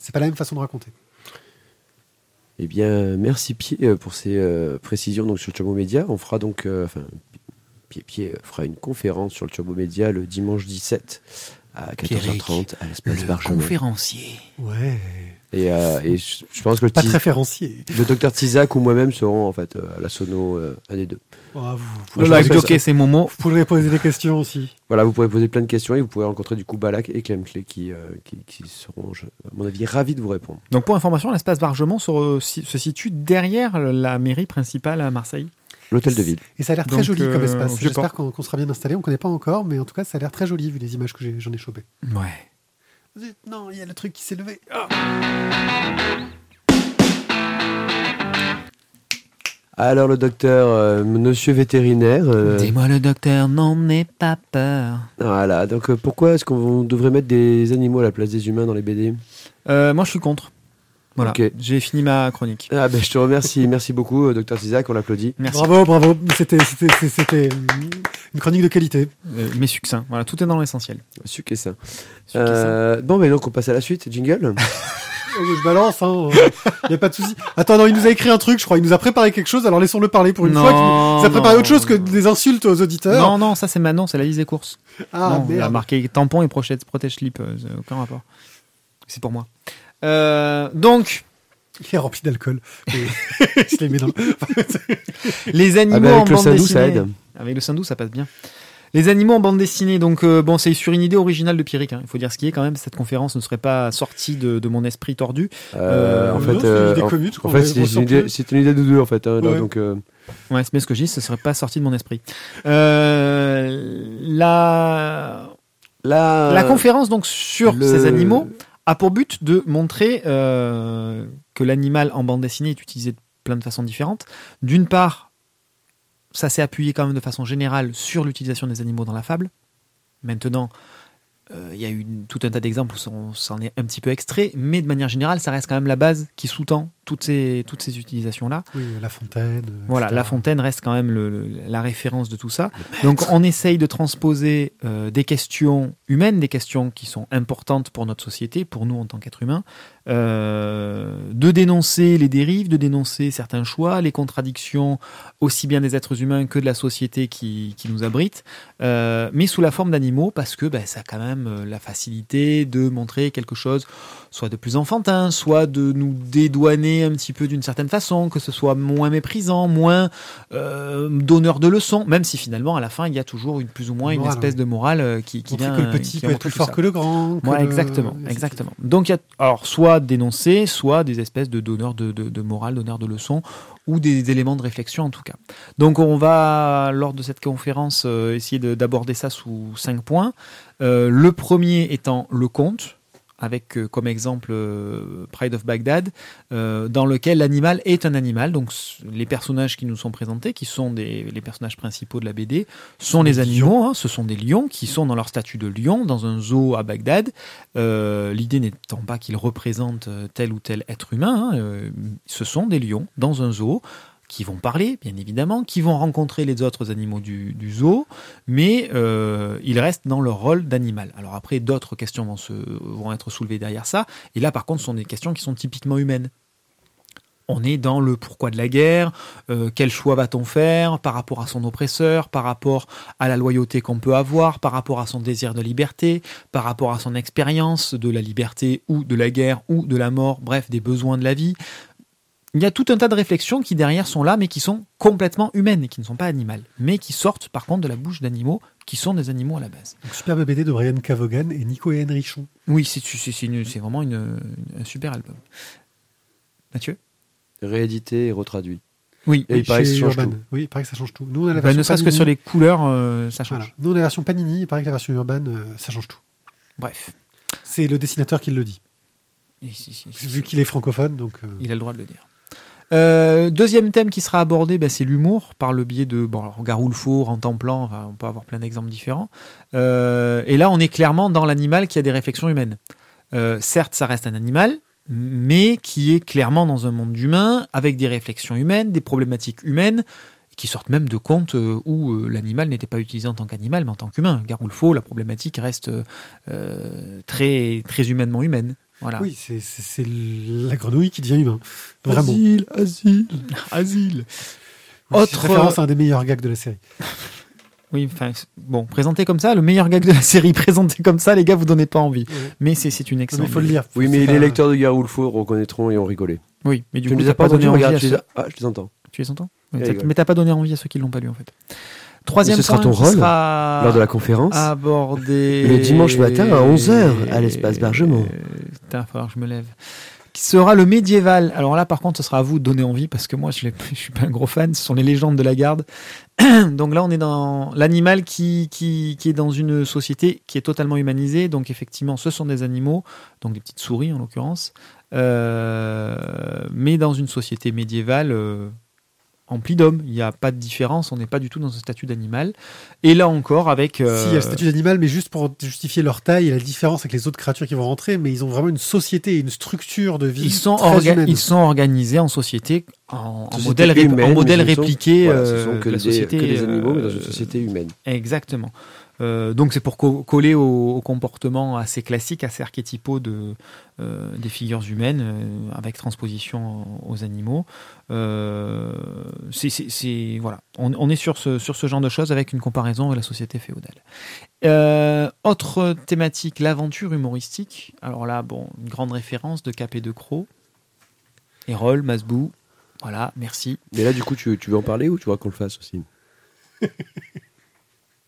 C'est pas la même façon de raconter. Eh bien, merci Pied euh, pour ces euh, précisions donc, sur le Turbo Média. On fera donc, euh, enfin, Pied Pied fera une conférence sur le Turbo Média le dimanche 17 à 14h30 à l'espace Barjamin. conférencier. Ouais. Et, euh, et je je pense que le, Pas Tis- de référencier. le docteur Tizak ou moi-même seront en fait euh, à la sono euh, un des deux. Oh, vous, vous, que jockey, c'est Momo. vous pourrez poser des questions aussi. Voilà, vous pourrez poser plein de questions et vous pourrez rencontrer du coup Balak et Clem Clé qui, euh, qui, qui seront, je- à mon avis, ravis de vous répondre. Donc, pour information, l'espace Bargemont se, re- si- se situe derrière la mairie principale à Marseille. L'hôtel de ville. Et ça a l'air très Donc, joli comme espace. J'espère qu'on sera bien installé. On connaît pas encore, mais en tout cas, ça a l'air très joli vu les images que j'en ai chopées. Ouais. Zut, Non, il y a le truc qui s'est levé. Alors le docteur, euh, monsieur vétérinaire, euh, Dis-moi, le docteur, n'en aie pas peur. voilà. Donc euh, pourquoi est-ce qu'on devrait mettre des animaux à la place des humains dans les BD Euh, moi, je suis contre. Voilà, Ok. j'ai fini ma chronique. Ah ben je te remercie, *laughs* merci beaucoup, euh, docteur Tizak, on l'applaudit. Merci. Bravo, bravo. C'était, une chronique de qualité. Euh, mais succinct. Voilà, tout est dans l'essentiel. Sucre et sain. Succinct. Euh, bon, mais donc on passe à la suite, jingle. *laughs* Je balance, hein. Il y a pas de souci. Attends, non, il nous a écrit un truc, je crois. Il nous a préparé quelque chose, alors laissons-le parler pour une Non, fois. qu'il nous a préparé non. autre chose que des insultes aux auditeurs. Non, non, ça c'est Manon, c'est la liste des courses. Ah, non, il a merde. marqué tampon et protège, protège slip, euh, aucun rapport. C'est pour moi. Euh, donc, Il est rempli d'alcool. Les *laughs* *laughs* les animaux Ah ben en avec le bande Sindou, dessinée. ça aide. Avec le Sindou, ça passe bien. Les animaux en bande dessinée, donc euh, bon, c'est sur une idée originale de Pierrick. hein. Il faut dire ce qui est quand même. Cette conférence ne serait pas sortie de, de mon esprit tordu. Euh, en non, fait, c'est euh, une idée en, en fait, c'est une, idée- de deux en fait. hein, là, donc, euh, Ouais, c'est bien ce que je dis. Ce serait pas sorti de mon esprit. Euh, la la conférence donc sur le- ces animaux a pour but de montrer euh, que l'animal en bande dessinée est utilisé de plein de façons différentes. D'une part, ça s'est appuyé quand même de façon générale sur l'utilisation des animaux dans la fable. Maintenant, euh, il y a eu tout un tas d'exemples où on s'en est un petit peu extrait, mais de manière générale, ça reste quand même la base qui sous-tend toutes ces, toutes ces utilisations-là. Oui, La Fontaine. euh, Voilà. La Fontaine reste quand même le- le- la référence de tout ça. Donc on essaye de transposer euh, des questions humaines, des questions qui sont importantes pour notre société, pour nous en tant qu'êtres humains, euh, de dénoncer les dérives, de dénoncer certains choix, les contradictions aussi bien des êtres humains que de la société qui, qui nous abrite, euh, mais sous la forme d'animaux parce que ben, ça a quand même la facilité de montrer quelque chose soit de plus enfantin, soit de nous dédouaner un petit peu d'une certaine façon, que ce soit moins méprisant, moins euh, donneur de leçons, même si finalement à la fin il y a toujours une plus ou moins une espèce de morale euh, qui, qui vient que le petit qui peut être plus fort ça. que le grand. que Ouais, le- exactement. Donc il y a alors soit dénoncer, soit des espèces de donneurs de, de, de morale, donneurs de leçons, ou des éléments de réflexion en tout cas. Donc on va lors de cette conférence euh, essayer de- d'aborder ça sous cinq points. Euh, le premier étant le conte avec euh, comme exemple euh, Pride of Baghdad, euh, dans lequel l'animal est un animal. Donc les personnages qui nous sont présentés, qui sont des, les personnages principaux de la BD, sont les Des animaux. hein, ce sont des lions qui sont dans leur statut de lion dans un zoo à Bagdad. L'idée n'étant pas qu'ils représentent tel ou tel être humain. hein, ce sont des lions dans un zoo qui vont parler, bien évidemment, qui vont rencontrer les autres animaux du, zoo, mais euh, ils restent dans leur rôle d'animal. Alors après, d'autres questions vont, se, vont être soulevées derrière ça, et là, par contre, ce sont des questions qui sont typiquement humaines. On est dans le pourquoi de la guerre, euh, quel choix va-t-on faire par rapport à son oppresseur, par rapport à la loyauté qu'on peut avoir, par rapport à son désir de liberté, par rapport à son expérience de la liberté ou de la guerre ou de la mort, bref, des besoins de la vie. Il y a tout un tas de réflexions qui derrière sont là, mais qui sont complètement humaines et qui ne sont pas animales, mais qui sortent par contre de la bouche d'animaux qui sont des animaux à la base. Donc, superbe BD de Brian Cavogan et Nico et Henrichon. Oui, c'est vraiment une- une- un super album. Mathieu? Réédité et retraduit. Oui. Et il paraît que ça change Urban. tout. Oui, il paraît que ça change tout. Nous, on a la Bah, version ne serait-ce que sur les couleurs, euh, ça change. Voilà. Nous, on a la version Panini. Il paraît que la version Urban, euh, ça change tout. Bref. C'est le dessinateur qui le dit. Et si- si- si- Vu qu'il est francophone, donc. euh, Il a le droit de le dire. Euh, deuxième thème qui sera abordé, bah, c'est l'humour par le biais de bon, alors, Garou le Four, en temps plan, enfin, on peut avoir plein d'exemples différents. Euh, et là, on est clairement dans l'animal qui a des réflexions humaines. Euh, certes, ça reste un animal, mais qui est clairement dans un monde humain, avec des réflexions humaines, des problématiques humaines, qui sortent même de contes euh, où l'animal n'était pas utilisé en tant qu'animal, mais en tant qu'humain. Garou le Faux, la problématique reste très, très humainement humaine. Voilà. Oui, c'est- c'est c'est la grenouille qui devient humain. Vraiment. Asile, asile. Asile. Oui, Autre- c'est référence à un des meilleurs gags de la série. *laughs* Oui, enfin, bon, présenté comme ça, le meilleur gag de la série, *laughs* présenté comme ça, les gars, vous donnez pas envie. Mais c'est c'est une excellente. il faut le lire. Oui, mais les lecteurs de Garou le Faux reconnaîtront et ont rigolé. Oui, mais du tu coup, ne les as pas donné envie à je les ah, je les entends. Tu les entends? Ils Mais t'as- rigolent. Mais t'as pas donné envie à ceux qui l'ont pas lu, en fait. Troisième ce sera ton rôle sera Lors de la conférence, abordé Le dimanche matin à 11h à l'espace Bergemont. Euh, Putain, il va falloir que je me lève. Qui sera le médiéval. Alors là, par contre, ce sera à vous de donner envie parce que moi, je, *laughs* je suis pas un gros fan. Ce sont les légendes de la garde. *clears throat* Donc là, on est dans l'animal qui, qui, qui est dans une société qui est totalement humanisée. Donc effectivement, ce sont des animaux, donc des petites souris en l'occurrence, Euh, mais dans une société médiévale. euh, empli d'homme. Il n'y a pas de différence, on n'est pas du tout dans un statut d'animal. Et là encore, avec. euh, Si, il y a le statut d'animal, mais juste pour justifier leur taille et la différence avec les autres créatures qui vont rentrer, mais ils ont vraiment une société et une structure de vie ils, sont très orga- humaine. ils sont organisés en société, en, modèle, ré- humaine, en modèle mais ce sont- répliqué voilà, euh, ce sont que, de la des, société. que des animaux, mais dans euh, une société humaine. Exactement. Euh, donc c'est pour co- coller au, au comportement assez classique, assez archétypaux de, euh, des figures humaines, euh, avec transposition aux animaux. Euh, c'est- voilà. on, on est sur ce, sur ce genre de choses avec une comparaison avec la société féodale. Euh, autre thématique, l'aventure humoristique. Alors là, bon, une grande référence de Cap et de Croc. Erol, Masbou. Voilà, merci. Mais là, du coup, tu, tu veux en parler ou tu vois qu'on le fasse aussi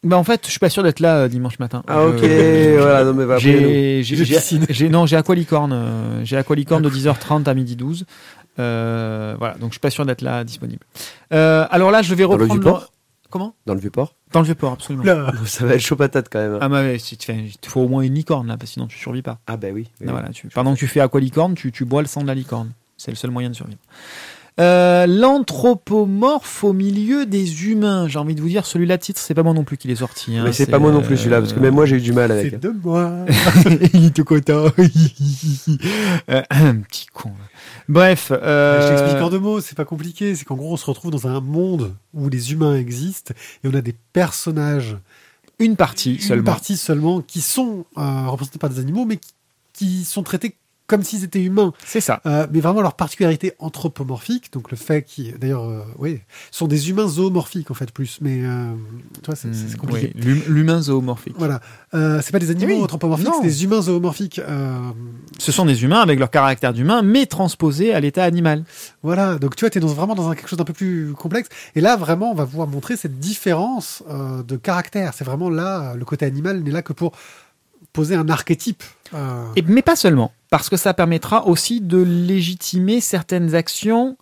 Bah en fait, je suis pas sûr d'être là euh, dimanche matin. Ah, ok, voilà, non, mais va après, J'ai, j'ai, non, j'ai Aqualicorne. euh, j'ai Aqualicorne de 10h30 à midi 12. Euh, voilà, donc je suis pas sûr d'être là disponible. Euh, alors là, je vais Dans le reprendre. Vieux-Port Comment? Dans le Vieux-Port Dans le vieux port, absolument. Là, *laughs* Ça va être chaud patate quand même. hein. Ah bah ouais, si tu fais- il te faut au moins une licorne là, parce que sinon tu survis pas. Ah, bah oui. oui. Ah, voilà, tu, pendant que tu fais aqualicorne, tu, tu bois le sang de la licorne. C'est le seul moyen de survivre. Euh, L'anthropomorphe au milieu des humains. J'ai envie de vous dire, celui-là titre, c'est pas moi non plus qui l'ai sorti. hein, Mais c'est pas moi non plus celui-là, parce que même moi j'ai eu du mal avec. c'est de moi. *laughs* Il est tout content. *laughs* Euh, *clears throat* Petit con. Bref. euh, Je t'explique en deux mots, c'est pas compliqué. C'est qu'en gros, on se retrouve dans un monde où les humains existent et on a des personnages, une partie une seulement. partie seulement, qui sont euh, représentés par des animaux, mais qui, qui sont traités comme s'ils étaient humains. C'est ça. Euh, mais vraiment leur particularité anthropomorphique, donc le fait qu'ils, d'ailleurs, euh, oui, sont des humains zoomorphiques en fait plus, mais euh, tu vois, c'est Hmm, compliqué. oui, l'hum- L'humain zoomorphique. Voilà, euh, c'est pas des animaux Oui, anthropomorphiques, c'est des humains zoomorphiques. Euh, Ce sont des humains avec leur caractère d'humain, mais transposés à l'état animal. voilà, donc tu vois, t'es dans, vraiment dans un, quelque chose d'un peu plus complexe. Et là, vraiment, on va pouvoir montrer cette différence euh, de caractère. C'est vraiment là, le côté animal n'est là que pour poser un archétype. Euh, Et, mais pas seulement, parce que ça permettra aussi de légitimer certaines actions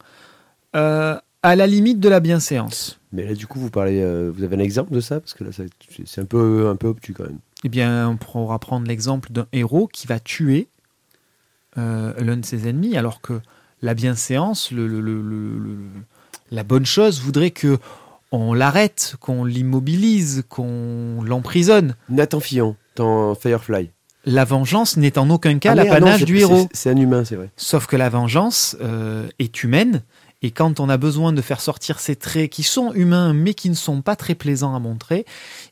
euh, à la limite de la bienséance. Mais là, du coup, vous parlez, euh, vous avez un exemple de ça? Parce que là, c'est un peu, un peu obtus quand même. Eh bien, on pourra prendre l'exemple d'un héros qui va tuer euh, l'un de ses ennemis, alors que la bienséance, le, le- le- le- le- la bonne chose voudrait que on l'arrête, qu'on l'immobilise, qu'on l'emprisonne. Nathan Fillon, dans Firefly. La vengeance n'est en aucun cas Ah, ah l'apanage du héros. C'est un humain, c'est vrai. Sauf que la vengeance euh, est humaine, et quand on a besoin de faire sortir ces traits qui sont humains, mais qui ne sont pas très plaisants à montrer,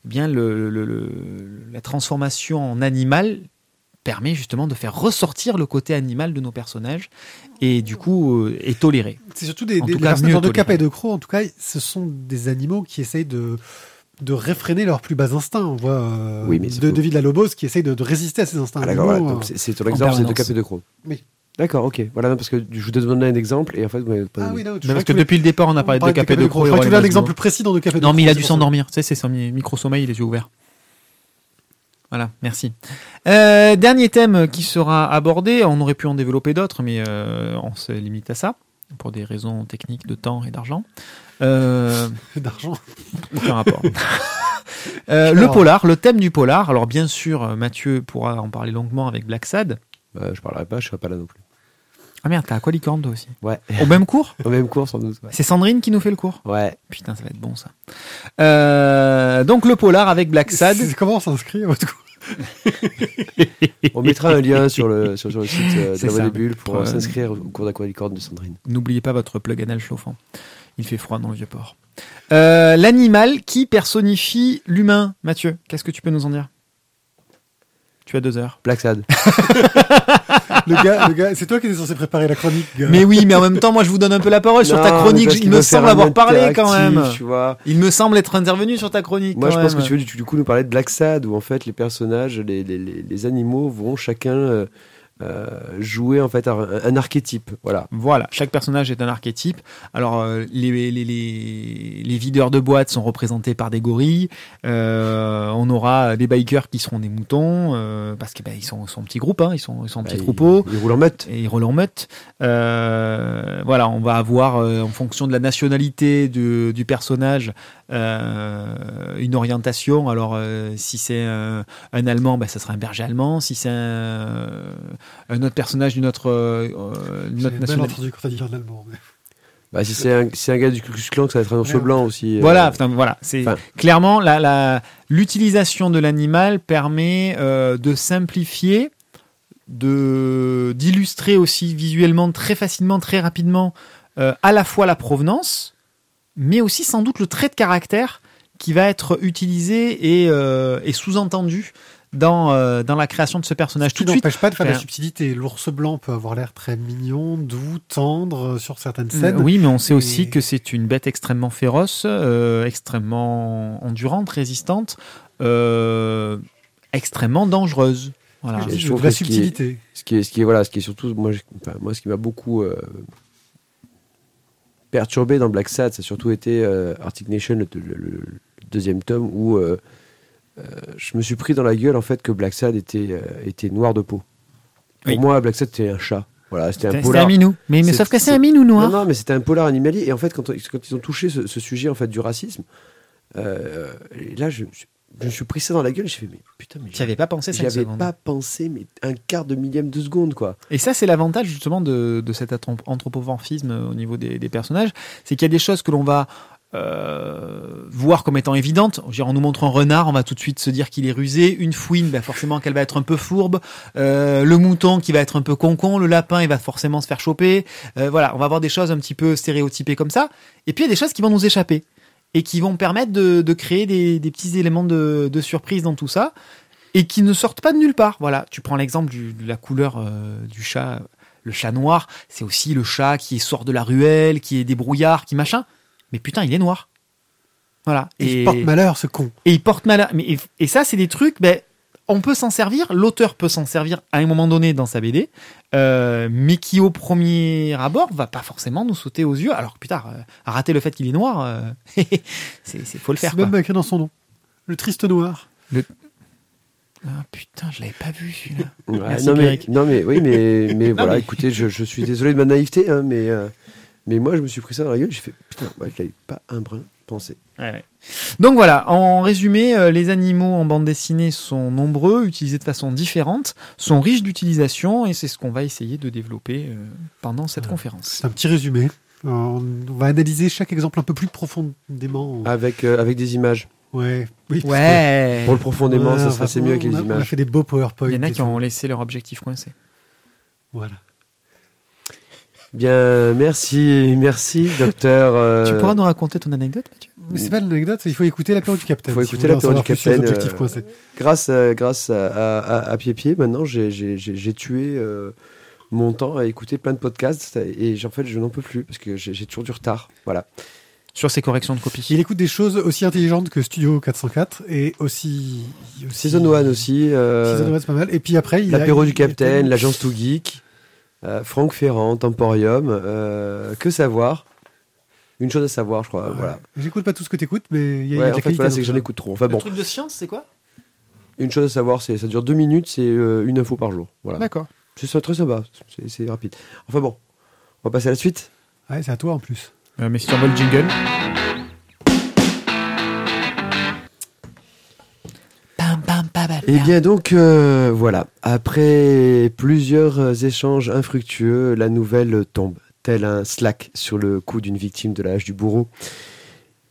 eh bien le, le- le- la transformation en animal permet justement de faire ressortir le côté animal de nos personnages, et du coup euh, est toléré. C'est surtout des, En des, tout cas, de Cap et de Croc, en tout cas, ce sont des animaux qui essayent de de réfréner leurs plus bas instincts. On voit euh, Oui, mais c'est de, faux. de Villalobos qui essaye de, de résister à ces instincts Ah, d'accord, voilà. C'est ton exemple, c'est de. Cap et de Croc. Oui. D'accord, ok. Voilà, non, parce que je vous demandais un exemple, et en fait, vous m'avez pas Ah oui, non, Mais parce que depuis le départ, on a parlé de Cap et de Croc. Je et crois que tu veux un exemple précis dans de Cap et de Non, mais il a dû c'est pour ça. s'endormir. Tu sais, c'est son micro-sommeil, les yeux ouverts. Voilà, merci. Euh, dernier thème qui sera abordé. On aurait pu en développer d'autres, mais euh, on se limite à ça pour des raisons techniques de temps et d'argent. Euh, *laughs* D'argent. aucun rapport. *laughs* Euh, le polar, le thème du polar. Alors bien sûr, Mathieu pourra en parler longuement avec Black Sad. Bah, je parlerai pas, je serai pas là non plus. Ah merde, t'as Aqualicorne toi aussi. Ouais. Au même *laughs* cours Au même cours, sans doute. Ouais. C'est Sandrine qui nous fait le cours Ouais. Putain, ça va être bon ça. Euh, donc le polar avec Black Sad. Comment on s'inscrit à votre coup On mettra un lien sur le, sur, sur le site euh, de la Bulles pour euh, s'inscrire au cours d'aqualicorne de Sandrine. N'oubliez pas votre plug anal chauffant. Il fait froid dans le vieux port. Euh, L'animal qui personnifie l'humain. Mathieu, qu'est-ce que tu peux nous en dire? Tu as deux heures. Black Sad. *laughs* Le gars, le gars, c'est toi qui étais censé préparer la chronique. gars. Mais oui, mais en même temps, moi je vous donne un peu la parole sur ta chronique. Il me semble avoir parlé quand même. Tu vois. Il me semble être intervenu sur ta chronique. Moi, quand je pense que tu veux du, du coup nous parler de Black Sad, où en fait les personnages, les, les, les, les animaux vont chacun euh, euh, jouer en fait un, un archétype. Voilà. Voilà, chaque personnage est un archétype. Alors, euh, les, les, les, les videurs de boîtes sont représentés par des gorilles. Euh, on aura des bikers qui seront des moutons, parce qu'ils ils sont, sont en petits groupes, hein, ils sont, ils sont petits Bah, troupeaux. Ils, ils roulent en meute. Et ils roulent en meute. Voilà, on va avoir, en fonction de la nationalité du, du personnage, euh, une orientation. Alors, euh, si c'est un, un Allemand, ben, ça sera un berger allemand. Si c'est un, un autre personnage d'une autre, euh, autre mal nationalité. entendu quand t'as dit en allemand. mais- Bah, si c'est un, si c'est un gars du Ku Klux ça va être un ours blanc aussi. euh, Voilà, enfin, voilà, c'est enfin. clairement la, la- l'utilisation de l'animal permet euh, de simplifier, de d'illustrer aussi visuellement très facilement, très rapidement, euh, à la fois la provenance, mais aussi sans doute le trait de caractère qui va être utilisé et, euh, et sous-entendu dans dans, dans la création de ce personnage. Qui Tout de suite, n'empêche pas de faire de la subtilité. L'ours blanc peut avoir l'air très mignon, doux, tendre euh, sur certaines Euh, scènes. Oui, mais on sait aussi que c'est une bête extrêmement féroce, euh, extrêmement endurante, résistante, euh, extrêmement dangereuse. Voilà. Je trouve la que ce qui est- subtilité. Ce qui est, ce qui est, voilà, ce qui est surtout, moi, je- enfin, moi, ce qui m'a beaucoup euh, perturbé dans Black Sad, ça a surtout été euh, Arctic Nation, le, le- le- le deuxième tome, où euh, euh, je me suis pris dans la gueule en fait que Black Sad était, était noir de peau. Pour Oui. moi, Black Sad c'était un chat. Voilà, c'était un polar. un minou. Mais, sauf que c'est un minou noir. Non, non, mais c'était un polar animalier. Et en fait, quand, quand ils ont touché ce, ce sujet en fait du racisme, euh, et là, je, je, je me suis pris ça dans la gueule. J'ai fait, mais putain, mais J'y avais pas pensé j'y cinq avais secondes. pas pensé, mais un quart de millième de seconde, quoi. Et ça, c'est l'avantage justement de, de cet anthropomorphisme au niveau des, des personnages, c'est qu'il y a des choses que l'on va euh, voir comme étant veux dire, en nous montrant un renard, on va tout de suite se dire qu'il est rusé. Une fouine, bah forcément qu'elle va être un peu fourbe. Euh, le mouton qui va être un peu concon. Le lapin, il va forcément se faire choper. Euh, voilà, on va avoir des choses un petit peu stéréotypées comme ça. Et puis il y a des choses qui vont nous échapper et qui vont permettre de, de créer des, des petits éléments de, de surprise dans tout ça et qui ne sortent pas de nulle part. Voilà, tu prends l'exemple de la couleur euh, du chat. Le chat noir, c'est aussi le chat qui sort de la ruelle, qui est débrouillard, qui machin. Mais putain, il est noir. Voilà. Et il porte malheur, ce con. et il porte malheur. Mais, et, et ça, c'est des trucs, ben, on peut s'en servir, l'auteur peut s'en servir à un moment donné dans sa BD, euh, mais qui au premier abord va pas forcément nous sauter aux yeux. Alors putain, euh, rater le fait qu'il est noir, euh, *laughs* c'est faut le faire. C'est même écrit dans son nom. Le triste noir. Ah, putain, je l'avais pas vu celui-là. *laughs* Ouais, Merci, non, mais, non mais oui mais *laughs* mais voilà mais- écoutez je, je suis désolé de ma naïveté hein, mais euh, mais moi je me suis pris ça dans la gueule j'ai fait putain moi je l'avais pas un brin Ouais, ouais. Donc voilà, en résumé, euh, les animaux en bande dessinée sont nombreux, utilisés de façon différente, sont riches d'utilisation et c'est ce qu'on va essayer de développer euh, pendant cette Ouais. conférence. C'est un petit résumé. Euh, On va analyser chaque exemple un peu plus profondément. avec euh, avec des images Ouais. Oui, Ouais. pour le profondément Ouais, ça va- c'est mieux avec les a- On a images fait des beaux PowerPoint. Il y en a qui ont laissé leur objectif coincé. Voilà. Bien merci merci docteur *laughs* euh, Tu pourras nous raconter ton anecdote, Mathieu Mais c'est pas l'anecdote, il faut écouter l'apéro du Capitaine. Faut si écouter l'apéro du Capitaine, euh, grâce à, grâce à, à, à- à Pied-Pied, maintenant, j'ai- j'ai j'ai- j'ai tué euh, mon temps à écouter plein de podcasts et en fait, je n'en peux plus parce que j'ai toujours du retard. Voilà. Sur ces corrections de copie. Il écoute des choses aussi intelligentes que Studio 404 et aussi. aussi Season 1 aussi. euh, Season 1, c'est pas mal. Et puis après, il a- L'apéro il- du il Capitaine, l'agence Too Geek, euh, Franck Ferrand, Temporium, euh, que savoir? Une chose à savoir, je crois. Ouais. Voilà. J'écoute pas tout ce que t'écoutes, mais il y a, y Ouais, de en la fait, qualité voilà, dans c'est que j'en écoute trop. Enfin bon, truc de science, c'est quoi? Une chose à savoir, c'est ça dure deux minutes, c'est euh, une info par jour. Voilà. D'accord. C'est ça, très sympa, c'est- c'est rapide. Enfin bon, on va passer à la suite. Ouais, c'est à toi en plus. Euh, mais si tu envoies le jingle. Pam, Eh bien donc euh, voilà, après plusieurs euh, échanges infructueux, la nouvelle tombe, tel un slack sur le cou d'une victime de l'âge du bourreau.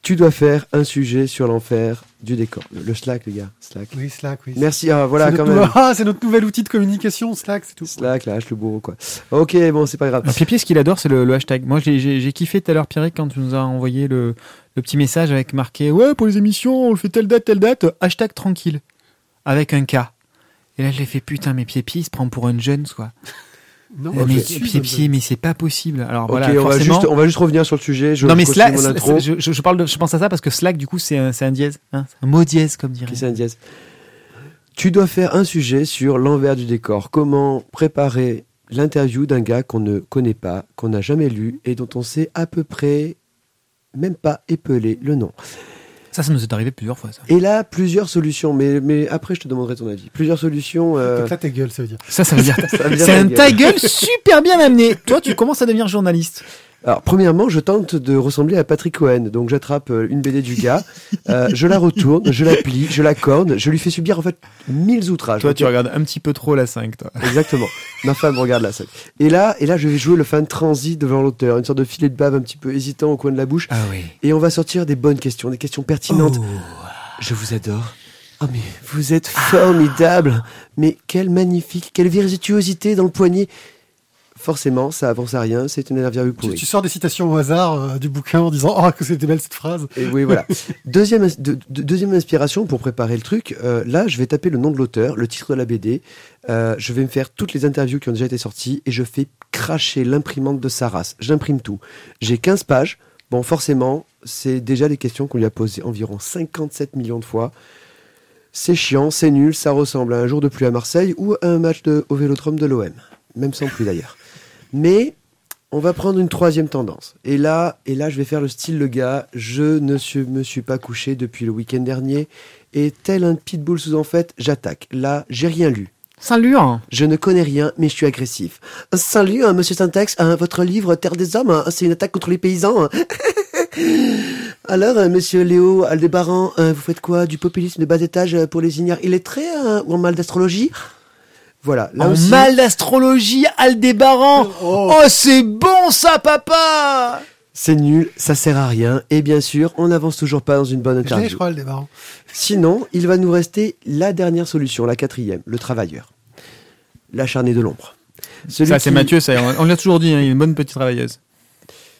Tu dois faire un sujet sur l'enfer du décor. Le slack, les gars, slack. Oui, Slack, oui. Merci, ah, voilà C'est quand notre même. *laughs* Ah, c'est notre nouvel outil de communication, Slack, c'est tout. Slack, la hache, le bourreau, quoi. Ok, bon, c'est pas grave. Un Pied-Pied, ce qu'il adore, c'est le, le hashtag. Moi, j'ai- j'ai j'ai kiffé tout à l'heure, Pierrick, quand tu nous as envoyé le, le petit message avec marqué Ouais, pour les émissions, on le fait telle date, telle date, hashtag tranquille. Avec un K. Et là, je l'ai fait Putain, mais Pied-Pied, il se prend pour un jeune, quoi. Non, Euh, mais suis Pied-Pied, mais c'est pas possible. Alors voilà, on, va juste, on va juste revenir sur le sujet. Je, non, mais Slack, je, parle de, je pense à ça parce que Slack, du coup, c'est un, c'est un dièse. Hein, c'est un mot dièse, comme dirait. Christian Diaz. Tu dois faire un sujet sur l'envers du décor. Comment préparer l'interview d'un gars qu'on ne connaît pas, qu'on n'a jamais lu et dont on sait à peu près même pas épeler le nom. Ça, ça nous est arrivé plusieurs fois, ça. Et là, plusieurs solutions, mais, mais après je te demanderai ton avis. Plusieurs solutions. euh, là, ta gueule, ça veut dire. Ça, ça veut dire. *laughs* ça veut dire C'est ta un gueule. ta gueule super bien amené. Toi, tu commences à devenir journaliste. Alors, premièrement, je tente de ressembler à Patrick Cohen. Donc, j'attrape euh, une BD du gars, euh, je la retourne, je la plie, je la corne, je lui fais subir en fait mille outrages. Toi, tu regardes un petit peu trop la 5, toi. Exactement. Ma femme regarde la scène. Et là, et là, je vais jouer le fan transi devant l'auteur, une sorte de filet de bave un petit peu hésitant au coin de la bouche. Ah oui. Et on va sortir des bonnes questions, des questions pertinentes. Je vous adore. Oh mais vous êtes formidable. Mais quelle magnifique, quelle virtuosité dans le poignet. Forcément, ça avance à rien. C'est une interview Tu, pourrie. tu sors des citations au hasard euh, du bouquin en disant Oh, que c'était belle cette phrase. Et oui, voilà. *laughs* deuxième, ins- de- de- deuxième inspiration pour préparer le truc. euh, là, je vais taper le nom de l'auteur, le titre de la BD. euh, je vais me faire toutes les interviews qui ont déjà été sorties et je fais cracher l'imprimante de sa race. J'imprime tout. J'ai 15 pages. Bon, forcément, c'est déjà des questions qu'on lui a posées environ 57 millions de fois. C'est chiant, c'est nul, ça ressemble à un jour de pluie à Marseille ou à un match de, au Vélodrome de l'OM. Même sans pluie d'ailleurs. Mais on va prendre une troisième tendance. Et là, et là, je vais faire le style le gars. Je ne suis- me suis pas couché depuis le week-end dernier. Et tel un pitbull sous en fait, j'attaque. Là, j'ai rien lu. Salut, hein. Je ne connais rien, mais je suis agressif. Salut, hein, monsieur Syntax. hein, votre livre Terre des Hommes, hein, c'est une attaque contre les paysans. hein. *laughs* Alors, euh, monsieur Léo Aldébaran, hein, vous faites quoi? Du populisme de bas étage euh, pour les ignares illettrés ou en mal d'astrologie? Voilà. Là en aussi, mal d'astrologie, Aldébaran. Oh, c'est bon ça, papa c'est nul, ça sert à rien. Et bien sûr, on n'avance toujours pas dans une bonne Je l'ai, je interview. crois, le débarrant. Sinon, il va nous rester la dernière solution, la quatrième, le travailleur. L'acharné de l'ombre. Celui Ça, c'est qui- Mathieu, ça, on, l'a toujours dit, hein, il est une bonne petite travailleuse.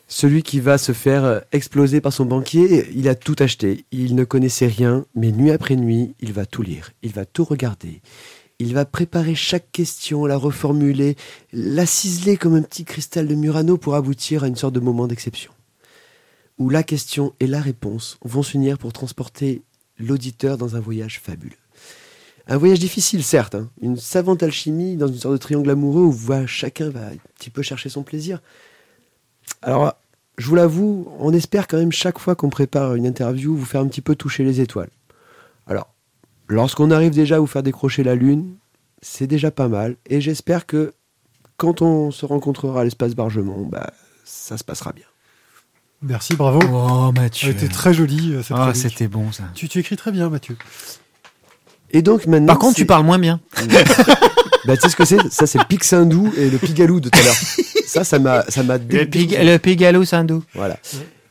Celui qui va se faire euh, exploser par son banquier, il a tout acheté. Il ne connaissait rien, mais nuit après nuit, il va tout lire, il va tout regarder. Il va préparer chaque question, la reformuler, la ciseler comme un petit cristal de Murano pour aboutir à une sorte de moment d'exception. Où la question et la réponse vont s'unir pour transporter l'auditeur dans un voyage fabuleux. Un voyage difficile, certes, hein, une savante alchimie dans une sorte de triangle amoureux où chacun va un petit peu chercher son plaisir. Alors, je vous l'avoue, on espère quand même chaque fois qu'on prépare une interview vous faire un petit peu toucher les étoiles. Lorsqu'on arrive déjà à vous faire décrocher la lune, c'est déjà pas mal. Et j'espère que quand on se rencontrera à l'espace Bargemont, bah, ça se passera bien. Merci, bravo. Oh, Mathieu. été très joli. euh, cette Ah, c'était bon ça. tu, tu écris très bien, Mathieu. Et donc maintenant. Par contre, tu parles moins bien. *laughs* Bah, tu sais ce que c'est? Ça, c'est le Pixindou et le Pigalou de tout à l'heure. ça, ça m'a, ça m'a Le, dégoûté. pig, le pigalo sindou. Voilà.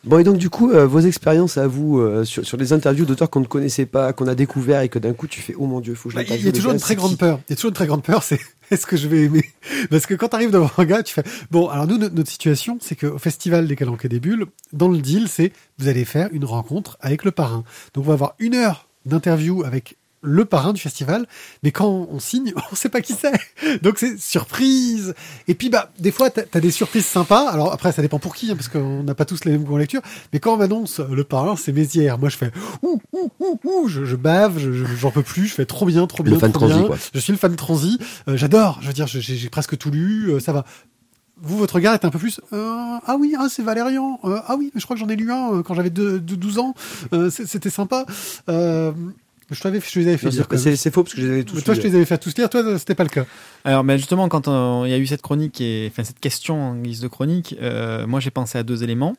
Bon, et donc, du coup, euh, vos expériences à vous euh, sur, sur des interviews d'auteurs qu'on ne connaissait pas, qu'on a découvert et que d'un coup tu fais Oh mon dieu, faut que je Bah, il y a toujours gars, une très grande qui peur. Il y a toujours une très grande peur, c'est *laughs* est-ce que je vais aimer? Parce que quand tu arrives devant un gars, tu fais bon. Alors nous, notre, notre situation, c'est qu'au festival des Calanques et des Bulles, dans le deal, c'est vous allez faire une rencontre avec le parrain. Donc on va avoir une heure d'interview avec le parrain du festival, mais quand on signe, *laughs* on sait pas qui c'est. Donc c'est surprise. Et puis bah des fois t'as as des surprises sympas. Alors après ça dépend pour qui, hein, parce qu'on n'a pas tous les mêmes goûts en lecture. Mais quand on m'annonce euh, le parrain, c'est Mézières. Moi je fais ouh ouh ouh ouh, je, je bave, je- je- j'en peux plus. Je fais trop bien, trop Le bien, fan trop transi, bien. quoi. Je suis le fan transi. Euh, J'adore. Je veux dire, j'ai presque tout lu. euh, ça va. Vous, votre regard est un peu plus. euh, ah oui, ah, c'est Valérian. Euh, ah oui, mais je crois que j'en ai lu un euh, quand j'avais deux- deux- 12 ans. C'était sympa. Je, t'avais, je les avais fait Non, lire. c'est-. C'est faux parce que je les avais tous Mais toi, je lus. les avais fait tous lire. Toi, c'était pas le cas. Alors, ben justement, quand euh, il y a eu cette chronique et enfin cette question en guise de chronique, euh, moi j'ai pensé à deux éléments.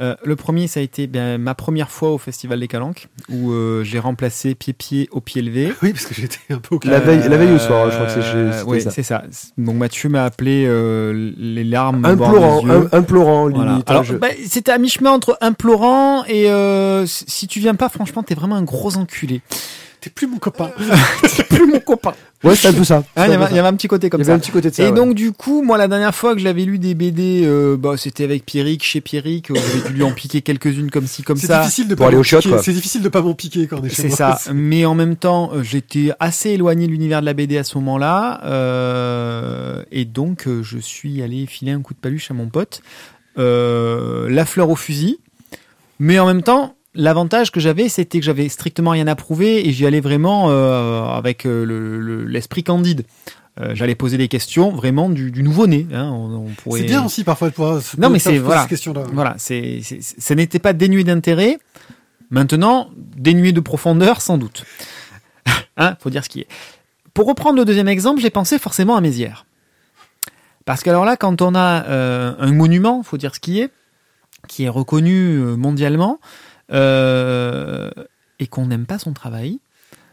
Euh, le premier, ça a été ben, ma première fois au Festival des Calanques, où euh, j'ai remplacé pied-pied au pied levé. *laughs* Oui, parce que j'étais un peu au La veille- la veille au soir, je crois que c'est chez- Euh, oui, ça. c'est ça. Donc Mathieu m'a appelé euh, les larmes Implorant, implorant, limite. Voilà. Alors, je- bah, c'était à mi-chemin entre implorant et euh, si si tu viens pas, franchement, t'es vraiment un gros enculé. T'es plus mon copain. *laughs* T'es plus mon copain. Ouais, c'est un peu ça. Il y, avait- y avait un petit côté Il comme y avait ça. un petit côté de ça. et ouais. donc du coup, moi la dernière fois que j'avais lu des BD, euh, bah, c'était avec Pierrick, chez Pierrick, où j'avais dû lui en piquer quelques-unes comme ci, comme C'est ça. difficile de Pour pas aller m'en au shot. C'est difficile de pas m'en piquer quand on est chez C'est ça. *laughs* Mais en même temps, euh, j'étais assez éloigné de l'univers de la BD à ce moment-là. euh, et donc, euh, je suis allé filer un coup de paluche à mon pote. Euh, la fleur au fusil. Mais en même temps, l'avantage que j'avais, c'était que j'avais strictement rien à prouver et j'y allais vraiment euh, avec euh, le- le- l'esprit candide. Euh, J'allais poser des questions vraiment du, du nouveau-né. Hein, on, on pourrait... C'est bien aussi parfois de pouvoir se Non, mais c'est- voilà. cette question-là. Voilà, c'est, ça n'était pas dénué d'intérêt. Maintenant, dénué de profondeur, sans doute. *laughs* hein, faut dire ce qui est. Pour reprendre le deuxième exemple, j'ai pensé forcément à Mézières. Parce que alors là, quand on a euh, un monument, faut dire ce qui est, qui est reconnu mondialement, euh, et qu'on n'aime pas son travail,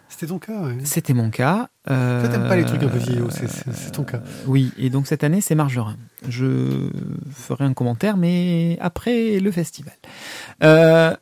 C'était ton cas, ouais. c'était mon cas. Euh, Toi, t'aimes pas les trucs un peu vieillots, c'est- c'est ton cas. Oui, et donc cette année, c'est Margerin. Je ferai un commentaire, mais après le festival. Euh,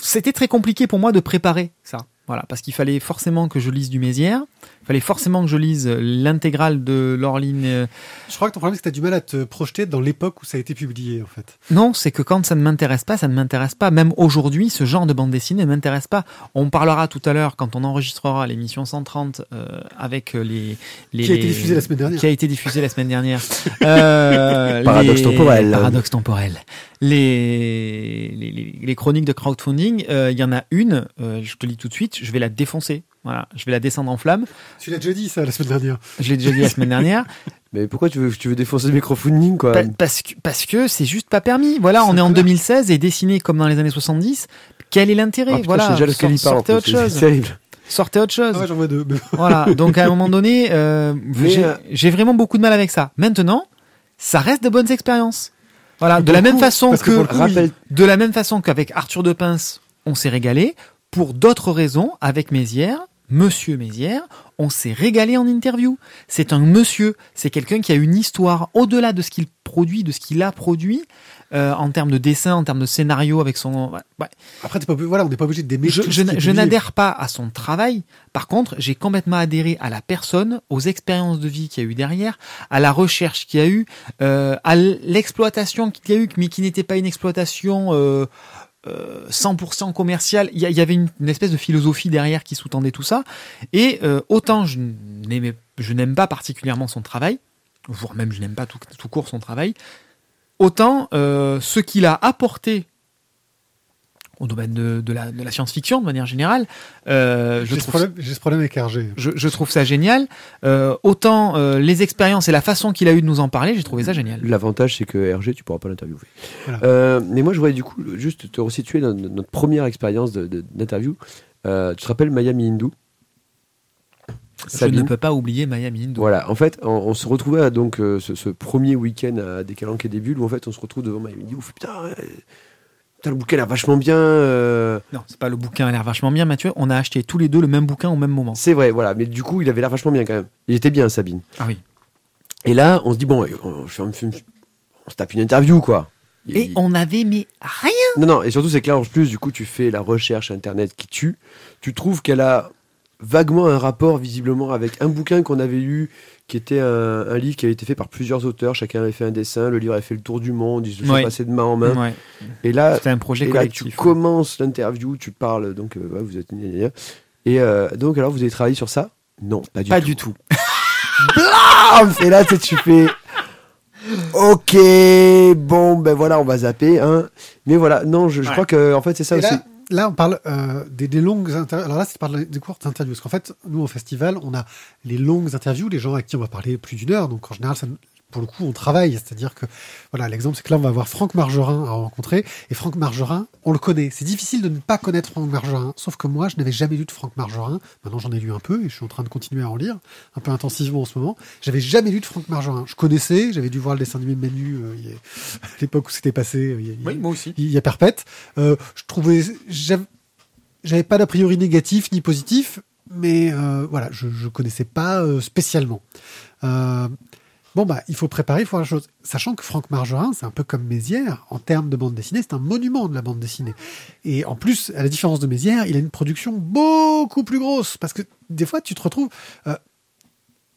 C'était très compliqué pour moi de préparer ça. Voilà, parce qu'il fallait forcément que je lise du Mézières, fallait forcément que je lise l'intégrale de Laureline. euh, Je crois que ton problème, c'est que tu as du mal à te projeter dans l'époque où ça a été publié, en fait. Non, c'est que quand ça ne m'intéresse pas, ça ne m'intéresse pas. Même aujourd'hui, ce genre de bande dessinée ne m'intéresse pas. On parlera tout à l'heure, quand on enregistrera l'émission 130 euh, avec les, les... Qui a été diffusée la semaine dernière. Qui a été diffusée la semaine dernière. *laughs* Euh, Paradoxe les- temporel. Paradoxe temporel. Les, les, les- les chroniques de crowdfunding, euh, il y en a une, euh, je te lis tout de suite, je vais la défoncer. Voilà, je vais la descendre en flamme. Tu l'as déjà dit, ça, la semaine dernière. Je l'ai déjà dit la semaine dernière. *laughs* Mais pourquoi tu veux, tu veux défoncer le microfunding, quoi Pa- parce que parce que c'est juste pas permis. Voilà, on est en clair. 2016 et dessiné comme dans les années 70. Quel est l'intérêt Ah, Voilà, déjà sort- parle, en sortez autre chose. Terrible. Sortez autre chose. Ah ouais, j'en vois deux. *laughs* voilà. Donc à un moment donné, euh, j'ai euh, j'ai vraiment beaucoup de mal avec ça. Maintenant, ça reste de bonnes expériences. Voilà, de la même façon de la même façon qu'avec Arthur de Pince, on s'est régalé. Pour d'autres raisons, avec Mézières, Monsieur Mézières, on s'est régalé en interview. C'est un monsieur, c'est quelqu'un qui a une histoire au-delà de ce qu'il produit, de ce qu'il a produit, euh, en termes de dessin, en termes de scénario, avec son. ouais, ouais. Après, t'es pas, voilà, on n'est pas obligé d'aimer Je, je je n'adhère pas à son travail. Par contre, j'ai complètement adhéré à la personne, aux expériences de vie qu'il y a eu derrière, à la recherche qu'il y a eu, euh, à l'exploitation qu'il y a eu, mais qui n'était pas une exploitation euh, 100% commerciale. Il y, a- il y avait une, espèce de philosophie derrière qui sous-tendait tout ça. Et euh, autant je n'aime pas particulièrement son travail, voire même je n'aime pas tout, tout court son travail, autant euh, ce qu'il a apporté au domaine de, de la, de la science-fiction de manière générale, euh, je J'ai ce, problème, j'ai ce problème avec RG. je, je trouve ça génial. Euh, autant euh, les expériences et la façon qu'il a eu de nous en parler, j'ai trouvé ça génial. L'avantage, c'est que RG, tu pourras pas l'interviewer. Voilà. Euh, mais moi, je voudrais du coup juste te resituer dans notre notre première expérience d'interview. Euh, tu te rappelles Miami Hindu? Je Sabine? ne peux pas oublier Miami Hindu. Voilà, en fait, on, on se retrouvait à, donc euh, ce, ce premier week-end à Décalanque et des Bulles où en fait on se retrouve devant Miami Hindu. On fait putain, euh, putain, le bouquin a l'air vachement bien. euh. Non, c'est pas le bouquin a l'air vachement bien, Mathieu. On a acheté tous les deux le même bouquin au même moment. C'est vrai, voilà, mais du coup il avait l'air vachement bien quand même. Il était bien, Sabine. Ah oui. Et là, on se dit, bon, on, un- on se tape une interview quoi. Et on avait mis rien. Non, non, et surtout, c'est que là, en plus, du coup, tu fais la recherche internet qui tue. Tu trouves qu'elle a vaguement un rapport, visiblement, avec un bouquin qu'on avait lu, qui était un, un livre qui avait été fait par plusieurs auteurs. Chacun avait fait un dessin. Le livre avait fait le tour du monde. Ils se sont Ouais. passés de main en main. Ouais. Et là, C'était un projet et là, tu collectif. commences l'interview, tu parles, donc, euh, ouais, vous êtes. Et euh, donc, alors, vous avez travaillé sur ça? Non, pas du Pas tout. du tout. *laughs* Blam Et là, tu fais. Ok, bon, ben voilà, on va zapper. Hein. Mais voilà, non, je, je Ouais. crois que en fait, c'est ça Et aussi. là, là, on parle euh, des, longues interviews. Alors là, c'est parle des courtes interviews. Parce qu'en fait, nous, au festival, on a les longues interviews, les gens à qui on va parler plus d'une heure. Donc, en général, ça, pour le coup, on travaille. C'est-à-dire que, voilà, l'exemple, c'est que là, on va avoir Franck Margerin à rencontrer. Et Franck Margerin, on le connaît. C'est difficile de ne pas connaître Franck Margerin. Sauf que moi, je n'avais jamais lu de Franck Margerin. Maintenant, j'en ai lu un peu et je suis en train de continuer à en lire, un peu intensivement en ce moment. J'avais jamais lu de Franck Margerin. Je connaissais, j'avais dû voir le dessin animé de Manu euh, a- *laughs* à l'époque où c'était passé. euh, a- a- moi aussi. il y a perpète. Euh, je trouvais, j'av- j'avais pas d'a priori négatif ni positif, mais euh, voilà, je, je connaissais pas euh, spécialement. Bon bah, il faut préparer, il faut faire la chose. Sachant que Franck Margerin, c'est un peu comme Mézières en termes de bande dessinée, c'est un monument de la bande dessinée. Et en plus, à la différence de Mézières, il a une production beaucoup plus grosse, parce que des fois, tu te retrouves. euh,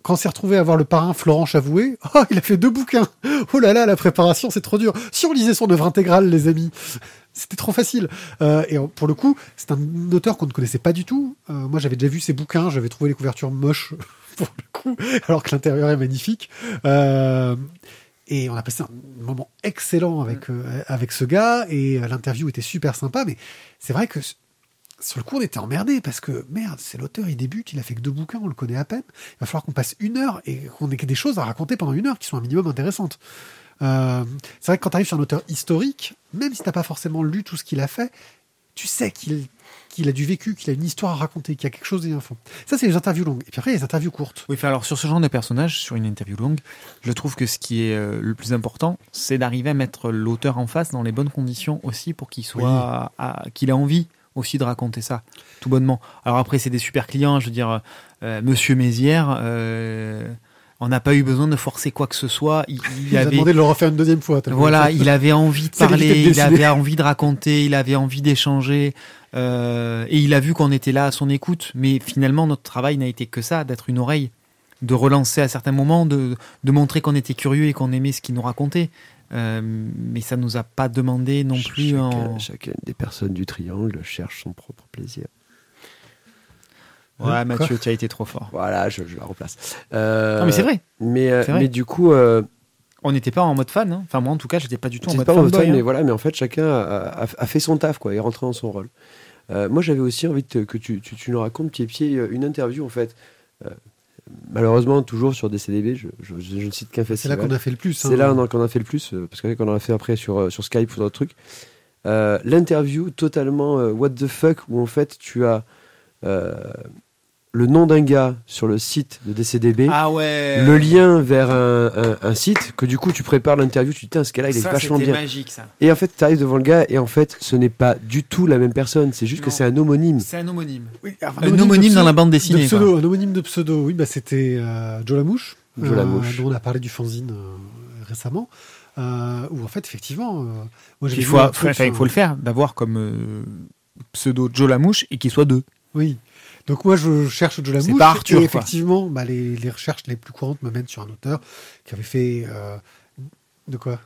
quand s'est retrouvé à voir le parrain Florent Chavoué, *laughs* oh, il a fait deux bouquins. Oh là là, la préparation, c'est trop dur. Si on lisait son œuvre intégrale, les amis, *laughs* c'était trop facile. Euh, et pour le coup, c'est un auteur qu'on ne connaissait pas du tout. Euh, moi, j'avais déjà vu ses bouquins, j'avais trouvé les couvertures moches *laughs* pour le coup, alors que l'intérieur est magnifique. Euh, et on a passé un moment excellent avec euh, avec ce gars et euh, l'interview était super sympa. Mais c'est vrai que sur le coup, on était emmerdé parce que merde, c'est l'auteur, il débute, il a fait que deux bouquins, on le connaît à peine. Il va falloir qu'on passe une heure et qu'on ait des choses à raconter pendant une heure qui sont un minimum intéressantes. Euh, c'est vrai que quand tu arrives sur un auteur historique, même si t'as pas forcément lu tout ce qu'il a fait, tu sais qu'il qu'il a du vécu, qu'il a une histoire à raconter, qu'il y a quelque chose un fond. Ça, c'est les interviews longues. Et puis après, il les interviews courtes. Oui, alors sur ce genre de personnage, sur une interview longue, je trouve que ce qui est euh, le plus important, c'est d'arriver à mettre l'auteur en face dans les bonnes conditions aussi pour qu'il soit, qu'il ait envie aussi de raconter ça, tout bonnement. Alors après, c'est des super clients, je veux dire, euh, Monsieur Mézières, euh, on n'a pas eu besoin de forcer quoi que ce soit. Il, il Il a avait, demandé de le refaire une deuxième fois. voilà, il *laughs* avait envie de parler, de il avait envie de raconter, il avait envie d'échanger, euh, et il a vu qu'on était là à son écoute. Mais finalement, notre travail n'a été que ça, d'être une oreille, de relancer à certains moments, de, de montrer qu'on était curieux et qu'on aimait ce qu'il nous racontait. Euh, mais ça nous a pas demandé non plus Chacun- en... Chacune des personnes du triangle cherche son propre plaisir. Ouais, Mathieu, tu as été trop fort. Voilà, je, je la replace. Euh, Non, mais c'est vrai. Mais, euh, C'est vrai. mais du coup, euh, On n'était pas en mode fan. hein. Enfin, moi, en tout cas, j'étais pas du tout en c'est mode pas en mode fan, hein. mais voilà, mais en fait, chacun a, a- a fait son taf, quoi, et est rentré dans son rôle. Euh, moi, j'avais aussi envie de te- que tu, tu, tu nous racontes pied pied euh, une interview, en fait. Euh, malheureusement, toujours sur des CDB, je, je, je ne cite qu'un C'est là festival. qu'on a fait le plus. C'est hein. là qu'on a- qu'on a fait le plus, euh, parce qu'on en a fait après sur, euh, sur Skype ou d'autres trucs. Euh, L'interview totalement euh, what the fuck, où en fait tu as euh, le nom d'un gars sur le site de DCDB, Ah ouais. le lien vers un, un- un site, que du coup tu prépares l'interview, tu te dis, Tiens, ce gars-là il est Ça, vachement bien. magique, ça. Et en fait tu arrives devant le gars, et en fait ce n'est pas du tout la même personne, c'est juste que c'est un homonyme. C'est un homonyme. Oui, Un homonyme de dans la bande de dessinée. quoi. pseudo, un homonyme de pseudo, oui, bah, c'était euh, Joe Lamouche, Joe Lamouche. dont on a parlé du fanzine euh, récemment, euh, où en fait, effectivement, euh, moi Il faut, truc, il faut euh, le faire, d'avoir comme euh, pseudo Joe Lamouche et qu'il soit deux. Oui. Donc moi je cherche Joe C'est Lamouche pas Arthur, et effectivement bah, les, les recherches les plus courantes me mènent sur un auteur qui avait fait euh, de quoi?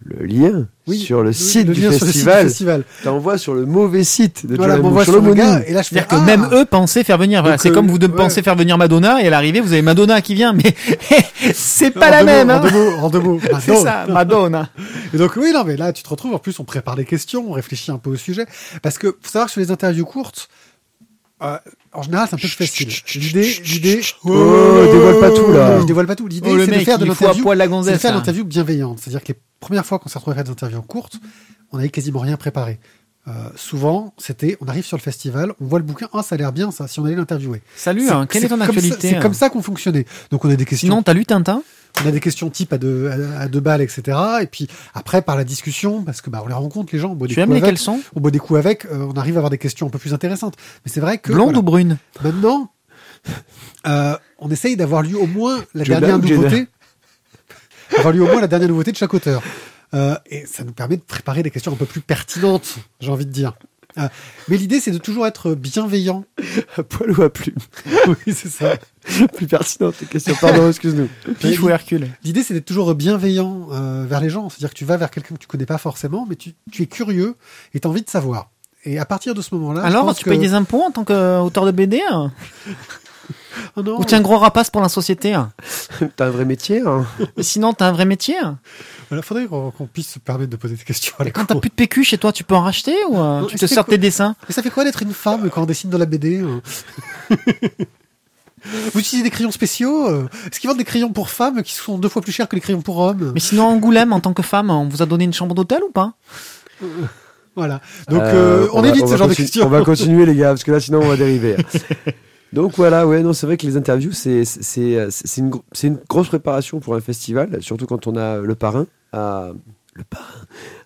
Le lien Oui, sur le, site, le du lien sur le site du festival, t'envoies sur le mauvais site de Voilà, Lamouche, sur le gars et là je fais C'est-à-dire que ah même eux pensaient faire venir. Voilà, c'est euh, comme vous de ouais. pensez faire venir Madonna et à l'arrivée vous avez Madonna qui vient, mais *laughs* c'est pas En la même. mots, hein. En deux mots, en deux mots. *laughs* C'est ça, Madonna. Et donc oui, non, mais là, tu te retrouves. En plus, on prépare des questions, on réfléchit un peu au sujet, parce que faut savoir que sur les interviews courtes, euh, en général, c'est un peu plus facile. L'idée, l'idée. Oh, dévoile pas tout, là. Je dévoile pas tout. L'idée, Oh, c'est de faire de l'interview. C'est de faire l'interview bienveillante. C'est-à-dire que les premières fois qu'on s'est retrouvé à faire des interviews courtes, on avait quasiment rien préparé. Euh, souvent, c'était, on arrive sur le festival, on voit le bouquin, ah, ça a l'air bien, ça, si on allait l'interviewer. Salut, hein, quelle est ton actualité C'est hein comme ça qu'on fonctionnait. Donc, on a des questions Sinon, t'as lu Tintin? On a des questions type à deux, à, à deux balles, etc. Et puis après, par la discussion, parce que bah, on les rencontre, les gens, on boit des Tu aimes coups les avec, caleçons? On boit des coups avec, euh, on arrive à avoir des questions un peu plus intéressantes. Mais c'est vrai que Blonde voilà, ou brune maintenant, euh, on essaye d'avoir lu au moins la dernière nouveauté, *laughs* avoir lu au moins la dernière nouveauté de chaque auteur. Euh, et ça nous permet de préparer des questions un peu plus pertinentes, j'ai envie de dire. Euh, mais l'idée, c'est de toujours être bienveillant. À poil ou à plume *laughs* oui, c'est ça. Plus pertinente questions, pardon, excuse-nous. Pif ou Hercule L'idée, c'est d'être toujours bienveillant euh, vers les gens. C'est-à-dire que tu vas vers quelqu'un que tu connais pas forcément, mais tu, tu es curieux et tu as envie de savoir. Et à partir de ce moment-là, je Alors, pense tu que... payes des impôts en tant qu'auteur de BD hein? *laughs* Oh non, Ou t'es un gros rapace pour la société hein. *laughs* T'as un vrai métier hein. Et Sinon, t'as un vrai métier hein. Voilà, faudrait qu'on puisse se permettre de poser des questions à quand t'as plus de PQ chez toi, tu peux en racheter ou euh, Non, tu mais te sors tes dessins? Mais ça fait quoi d'être une femme quand on dessine dans la BD hein *laughs* Vous utilisez des crayons spéciaux euh? Est-ce qu'ils vendent des crayons pour femmes qui sont deux fois plus chers que les crayons pour hommes? Mais sinon, Angoulême, en tant que femme, on vous a donné une chambre d'hôtel ou pas? Voilà. Donc Euh, euh, on, va- évite va ce genre de questions. On va continuer les gars, parce que là sinon on va dériver. *laughs* Donc voilà, ouais, non, c'est vrai que les interviews, c'est c'est c'est une, une grosse préparation pour un festival, surtout quand on a le parrain. à- le parrain.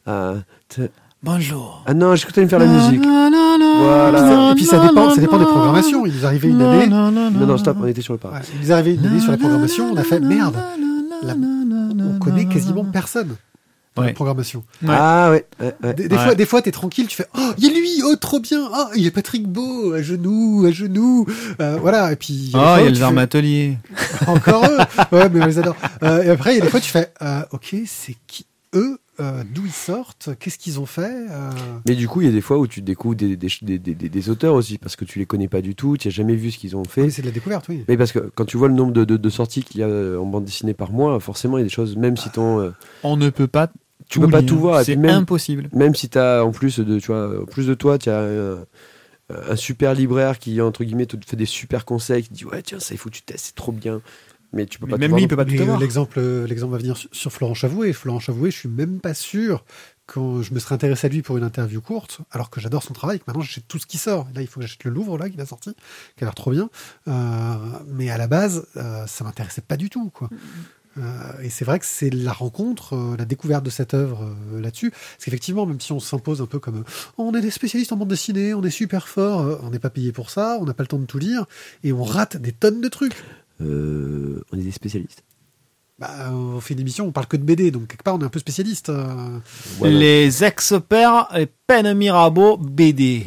à- te- Bonjour. ah non, t'allais me faire la musique. Voilà. Et puis ça dépend, ça dépend des programmations. Il nous arrivait une année. Non, non, stop, on était sur le parrain. Ouais, il nous arrivait une année sur la programmation. On a fait merde. La- on connaît quasiment personne dans la programmation. Ouais. Ah ouais, ouais, ouais. Des, des Ouais. fois, des fois, t'es tranquille, tu fais, oh, il y a lui, oh, trop bien, oh, il y a Patrick Beau, à genoux, à genoux, Euh, voilà, et puis. Oh, des fois il y a le tu Zarm fais, Atelier. *laughs* Encore eux, ouais, mais on les adore. Euh, et après, il y a des fois, tu fais, euh, ok, c'est qui eux, euh, d'où ils sortent, qu'est-ce qu'ils ont fait, euh, Mais du coup, il y a des fois où tu découvres des, des, des, des- des- des auteurs aussi, parce que tu les connais pas du tout, tu n'as jamais vu ce qu'ils ont fait. oui, c'est de la découverte, oui. Mais parce que quand tu vois le nombre de, de- de sorties qu'il y a en bande dessinée par mois, forcément, il y a des choses, même si ton. euh, On ne peut pas Tu peux pas tout voir, C'est impossible. Même si tu as, en plus de, tu vois, en plus de toi, tu as un, un super libraire qui, entre guillemets, te fait des super conseils, qui te dit Ouais, tiens, ça, il faut que tu testes, c'est trop bien. Mais tu peux Mais pas même tout lui, il voir peut pas tout Mais, euh, avoir. L'exemple, l'exemple va venir sur, Florent Chavoué. Florent Chavoué, je suis même pas sûr quand je me serais intéressé à lui pour une interview courte, alors que j'adore son travail, que maintenant j'achète tout ce qui sort. Là, il faut que j'achète le Louvre, là, qui a sorti, qui a l'air trop bien. Euh, mais à la base, euh, ça m'intéressait pas du tout, quoi. Euh, et c'est vrai que c'est la rencontre, euh, la découverte de cette œuvre euh, là-dessus. Parce qu'effectivement, même si on s'impose un peu comme euh, on est des spécialistes en bande dessinée, on est super fort, euh, on n'est pas payé pour ça, on n'a pas le temps de tout lire, et on rate des tonnes de trucs. Euh, on est des spécialistes. Bah, on fait une émission, on parle que de BD, donc quelque part on est un peu spécialiste. euh. Voilà. Les experts et peine Mirabeau BD.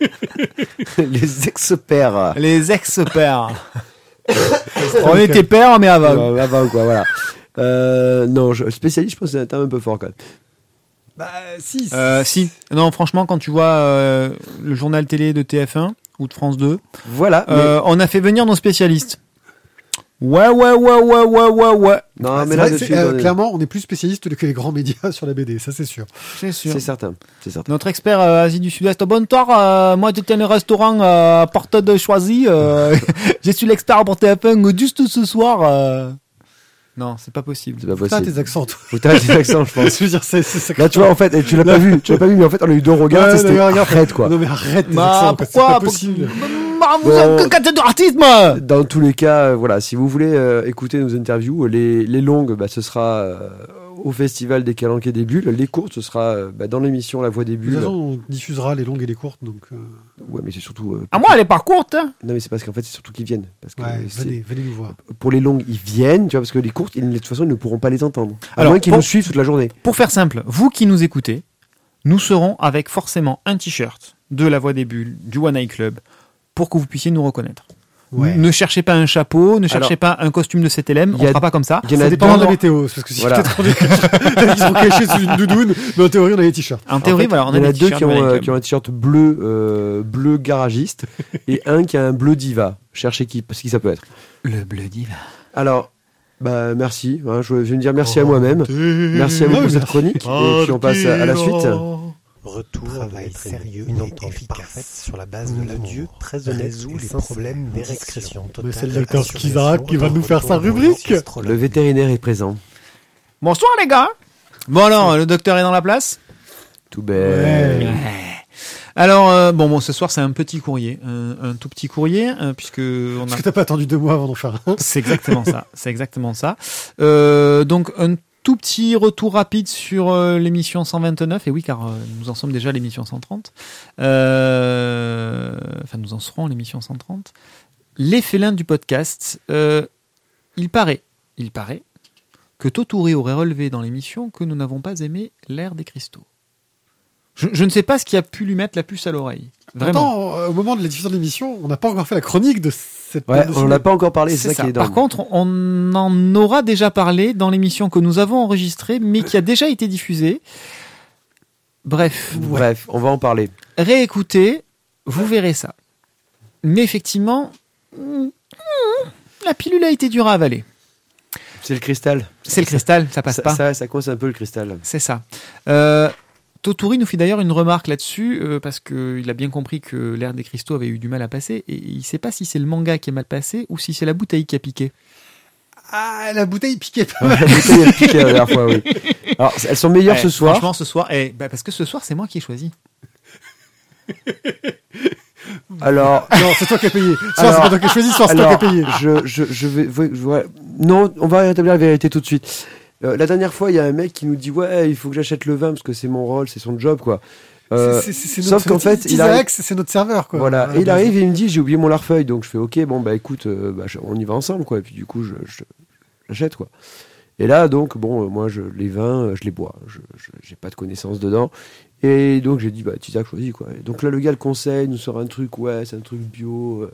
*laughs* les experts. Les experts. *laughs* On était pères, mais avant, quoi, voilà. Euh, non, je, spécialiste, je pense que c'est un terme un peu fort quand même. Bah, si. Euh, si. Non, franchement, quand tu vois euh, le journal télé de TF1 ou de France 2, Voilà. mais- euh, on a fait venir nos spécialistes. Ouais, ouais, ouais, ouais, ouais, ouais, ouais. non, Ah, mais là, dessus, euh, on est- clairement, on est plus spécialiste que les grands médias *laughs* sur la BD, ça c'est sûr. C'est sûr. c'est certain. C'est certain. Notre expert euh, Asie du Sud-Est. Bonsoir, euh, moi je tiens le restaurant euh, Porte de Choisy. Euh, je suis l'expert pour TF1 juste ce soir. euh. Non, c'est pas possible. C'est pas Putain, possible. tes accents, toi. T'arrêtes tes *laughs* accents, je pense. Je veux dire, c'est c'est ça. Là, tu vois, en fait, et tu l'as pas *laughs* vu, tu l'as pas vu, mais en fait, on a eu deux regards, Ouais, c'était arrête, quoi. Non, mais arrête tes Bah, accents, c'est pas possible. Dans tous les cas, euh, voilà, si vous voulez euh, écouter nos interviews, euh, les, les longues, bah, ce sera euh, au festival des Calanques et des Bulles. Les courtes, ce sera euh, bah, dans l'émission La Voix des De toute Bulles. façon, on diffusera les longues et les courtes, donc. euh, Ouais, mais c'est surtout. euh, Ah, moi, elle est pas courte. hein. Non, mais c'est parce qu'en fait, c'est surtout qu'ils viennent. Parce que Ouais, c'est- venez, venez nous voir. pour les longues, ils viennent, tu vois, parce que les courtes, ils, de toute façon, ils ne pourront pas les entendre. À Alors, moins qu'ils pour- nous suivent toute la journée. Pour faire simple, vous qui nous écoutez, nous serons avec forcément un t-shirt de la Voix des Bulles, du One Eye Club, pour que vous puissiez nous reconnaître. Ouais. Ne cherchez pas un chapeau, ne cherchez pas un costume de CTLM, on a- fera pas comme ça. Ça a dépend de la météo, parce que si Voilà. peut-être on est- *laughs* ils sont cachés sous une doudoune, mais en théorie on a les t-shirts. En théorie, voilà, on il y en a a des deux qui ont, euh, Club. qui ont un t-shirt bleu, euh, bleu garagiste, *laughs* et un qui a un bleu diva. Cherchez qui, parce qui ça peut être. Le bleu diva. Alors, bah merci. hein, je vais me dire merci à moi-même. Merci à vous pour cette chronique. Et puis on passe à, à la suite. Retour travail sérieux une et efficace sur la base de l'adieu très honnête résout les problèmes d'érection Mais c'est le docteur Skizrak qui va nous faire sa rubrique. Le vétérinaire est présent. Bonsoir les gars Bon alors, le docteur est dans la place Tout bête. Ouais. Alors, euh, bon, bon, ce soir c'est un petit courrier, un, un tout petit courrier, euh, puisque on Parce a... que t'as pas attendu deux mois avant d'en faire un. C'est exactement ça, c'est exactement ça. Euh, donc un tout petit retour rapide sur euh, l'émission 129, et oui car euh, nous en sommes déjà à l'émission 130, Euh, enfin nous en serons à l'émission 130. Les félins du podcast, il paraît, il paraît que Totouré aurait relevé dans l'émission que nous n'avons pas aimé l'ère des cristaux. Je, ne sais pas ce qui a pu lui mettre la puce à l'oreille. Vraiment. Au moment de la diffusion de l'émission, on n'a pas encore fait la chronique de cette Ouais, bande on n'a pas encore parlé, c'est ça, ça. qui est Par contre, on en aura déjà parlé dans l'émission que nous avons enregistrée, mais qui a déjà été diffusée. Bref, Bref, on va en parler. réécoutez, vous verrez ça. Mais effectivement, la pilule a été dure à avaler. C'est le cristal. C'est le cristal, ça passe ça, pas. Ça, ça coince un peu le cristal. C'est ça. Euh, Totori nous fait d'ailleurs une remarque là-dessus, euh, parce qu'il a bien compris que l'ère des cristaux avait eu du mal à passer, et il sait pas si c'est le manga qui est mal passé ou si c'est la bouteille qui a piqué. Ah, la bouteille piquait pas. Ouais, la bouteille a piqué la dernière fois, oui. *laughs* Alors, elles sont meilleures Ouais, ce soir. Franchement, ce soir, eh, bah, parce que ce soir, c'est moi qui ai choisi. *laughs* Alors, Non, c'est toi qui as payé. Soit c'est toi qui as choisi, soit c'est toi qui as payé. je, je, je vais, ouais, je- ouais. Non, on va rétablir la vérité tout de suite. Euh, la dernière fois, il y a un mec qui nous dit Ouais, il faut que j'achète le vin parce que c'est mon rôle, c'est son job, quoi. Euh, C'est- c'est- c'est sauf qu'en fait, il arrive- c'est notre serveur, quoi. Voilà, et il arrive et il me dit j'ai oublié mon larfeuille, donc je fais ok, bon bah écoute, euh, bah, je- on y va ensemble quoi, et puis du coup je, je- j'achète quoi. Et là donc bon, euh, moi je les vins, euh, je les bois, je je- j'ai pas de connaissances dedans, et donc j'ai dit bah Tizak choisis quoi. Et donc là le gars le conseille, nous sort un truc ouais c'est un truc bio, euh,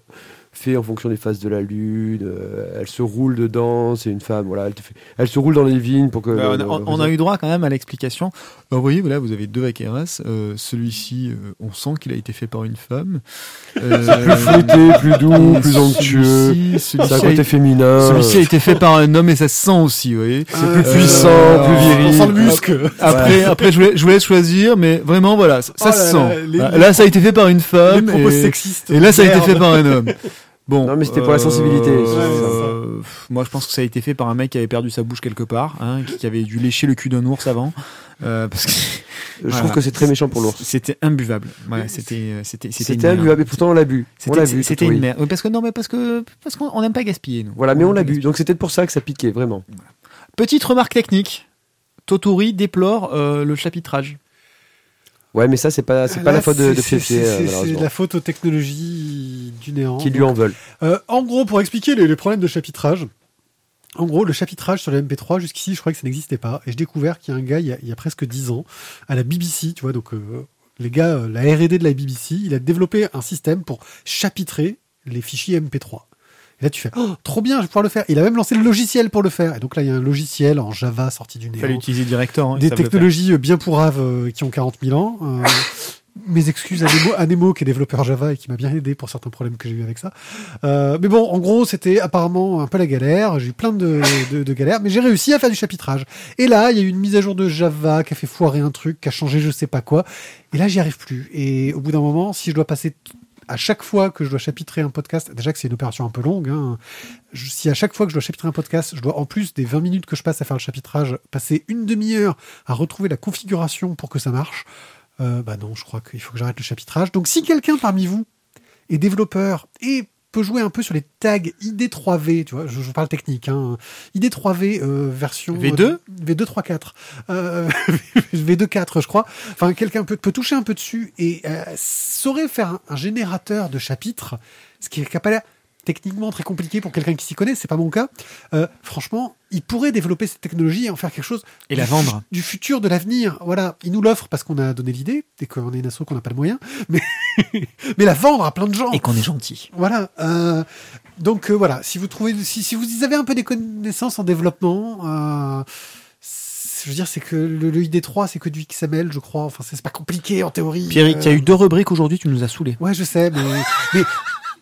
fait en fonction des phases de la lune, euh, elle se roule dedans, c'est une femme voilà, elle, te fait- elle se roule dans les vignes pour que. Bah, le- on, le- on a eu droit quand même à l'explication. Alors, vous voyez, voilà, vous avez deux Vaqueras. Euh, Celui-ci, euh, on sent qu'il a été fait par une femme. Euh, *laughs* plus fruité, plus doux, plus onctueux. celui-ci- C'est un a, côté féminin. celui-ci a été fait par un homme et ça se sent aussi, vous voyez. C'est plus puissant, Euh, plus viril. On sent le muscle. Après, après je, voulais, je voulais choisir, mais vraiment, voilà, ça, ça Oh se là sent. là, les- Là, là, ça a été fait par une Les femme. propos et, sexistes. et là, ça a été fait par un homme. *laughs* Bon, Non, mais c'était pour la sensibilité, euh, pff, moi, je pense que ça a été fait par un mec qui avait perdu sa bouche quelque part, hein, qui, qui avait dû lécher le cul d'un ours avant, euh, parce que Je Voilà. trouve que c'est très méchant pour l'ours. c'était imbuvable. C'était, euh, c'était, c'était imbuvable, et pourtant on l'a bu. C'était, une merde. Oui, Parce que non, mais parce que parce qu'on on n'aime pas gaspiller. Nous. Voilà, mais on l'a bu. Donc c'était pour ça que ça piquait, vraiment. Petite remarque technique. Totori déplore euh, le chapitrage. Ouais, mais ça, c'est pas, c'est pas la faute de, de c'est- euh, la faute aux technologies du néant. Qui lui en veulent. Euh, en gros, pour expliquer les, les problèmes de chapitrage, en gros, le chapitrage sur le MP3, jusqu'ici, je croyais que ça n'existait pas. Et j'ai découvert qu'il y a un gars, il y a, il y a presque 10 ans, à la BBC, tu vois, donc euh, les gars, euh, la R&D de la BBC, il a développé un système pour chapitrer les fichiers MP3. Et là, tu fais, oh, trop bien, je vais pouvoir le faire. Il a même lancé le logiciel pour le faire. Et donc là, il y a un logiciel en Java sorti du Il fallait utiliser Director. hein, Des technologies euh, bien pourraves euh, qui ont 40 000 ans. Euh, *laughs* mes excuses à Nemo, à Nemo, qui est développeur Java et qui m'a bien aidé pour certains problèmes que j'ai eu avec ça. Euh, mais bon, en gros, c'était apparemment un peu la galère. J'ai eu plein de, de, de galères, mais j'ai réussi à faire du chapitrage. Et là, il y a eu une mise à jour de Java qui a fait foirer un truc, qui a changé je sais pas quoi. Et là, j'y arrive plus. Et au bout d'un moment, si je dois passer à chaque fois que je dois chapitrer un podcast, déjà que c'est une opération un peu longue, hein, si à chaque fois que je dois chapitrer un podcast, je dois en plus des 20 minutes que je passe à faire le chapitrage, passer une demi-heure à retrouver la configuration pour que ça marche, euh, bah non, je crois qu'il faut que j'arrête le chapitrage. Donc si quelqu'un parmi vous est développeur et peut jouer un peu sur les tags ID3V, tu vois, je, je parle technique, hein, ID3V euh, version V2? V2 3 4 euh, V2 4 *laughs* je crois. Enfin quelqu'un peut, peut toucher un peu dessus et euh, saurait faire un, un générateur de chapitres, ce qui n'a pas l'air techniquement très compliqué pour quelqu'un qui s'y connaît, c'est pas mon cas. Euh, franchement, il pourrait développer cette technologie et en faire quelque chose Et la vendre. du futur, de l'avenir. Voilà, il nous l'offre parce qu'on a donné l'idée et qu'on est une asso qu'on n'a pas le moyen, *laughs* mais mais la vendre à plein de gens. Et qu'on est gentil. Voilà. euh, donc euh, voilà, si vous trouvez, si, si vous avez un peu des connaissances en développement, je veux dire, c'est que le, le ID3, c'est que du XML, je crois. Enfin, c'est pas compliqué en théorie. Pierrick, Euh, il y a eu deux rubriques aujourd'hui, tu nous as saoulés. Ouais, je sais, mais, mais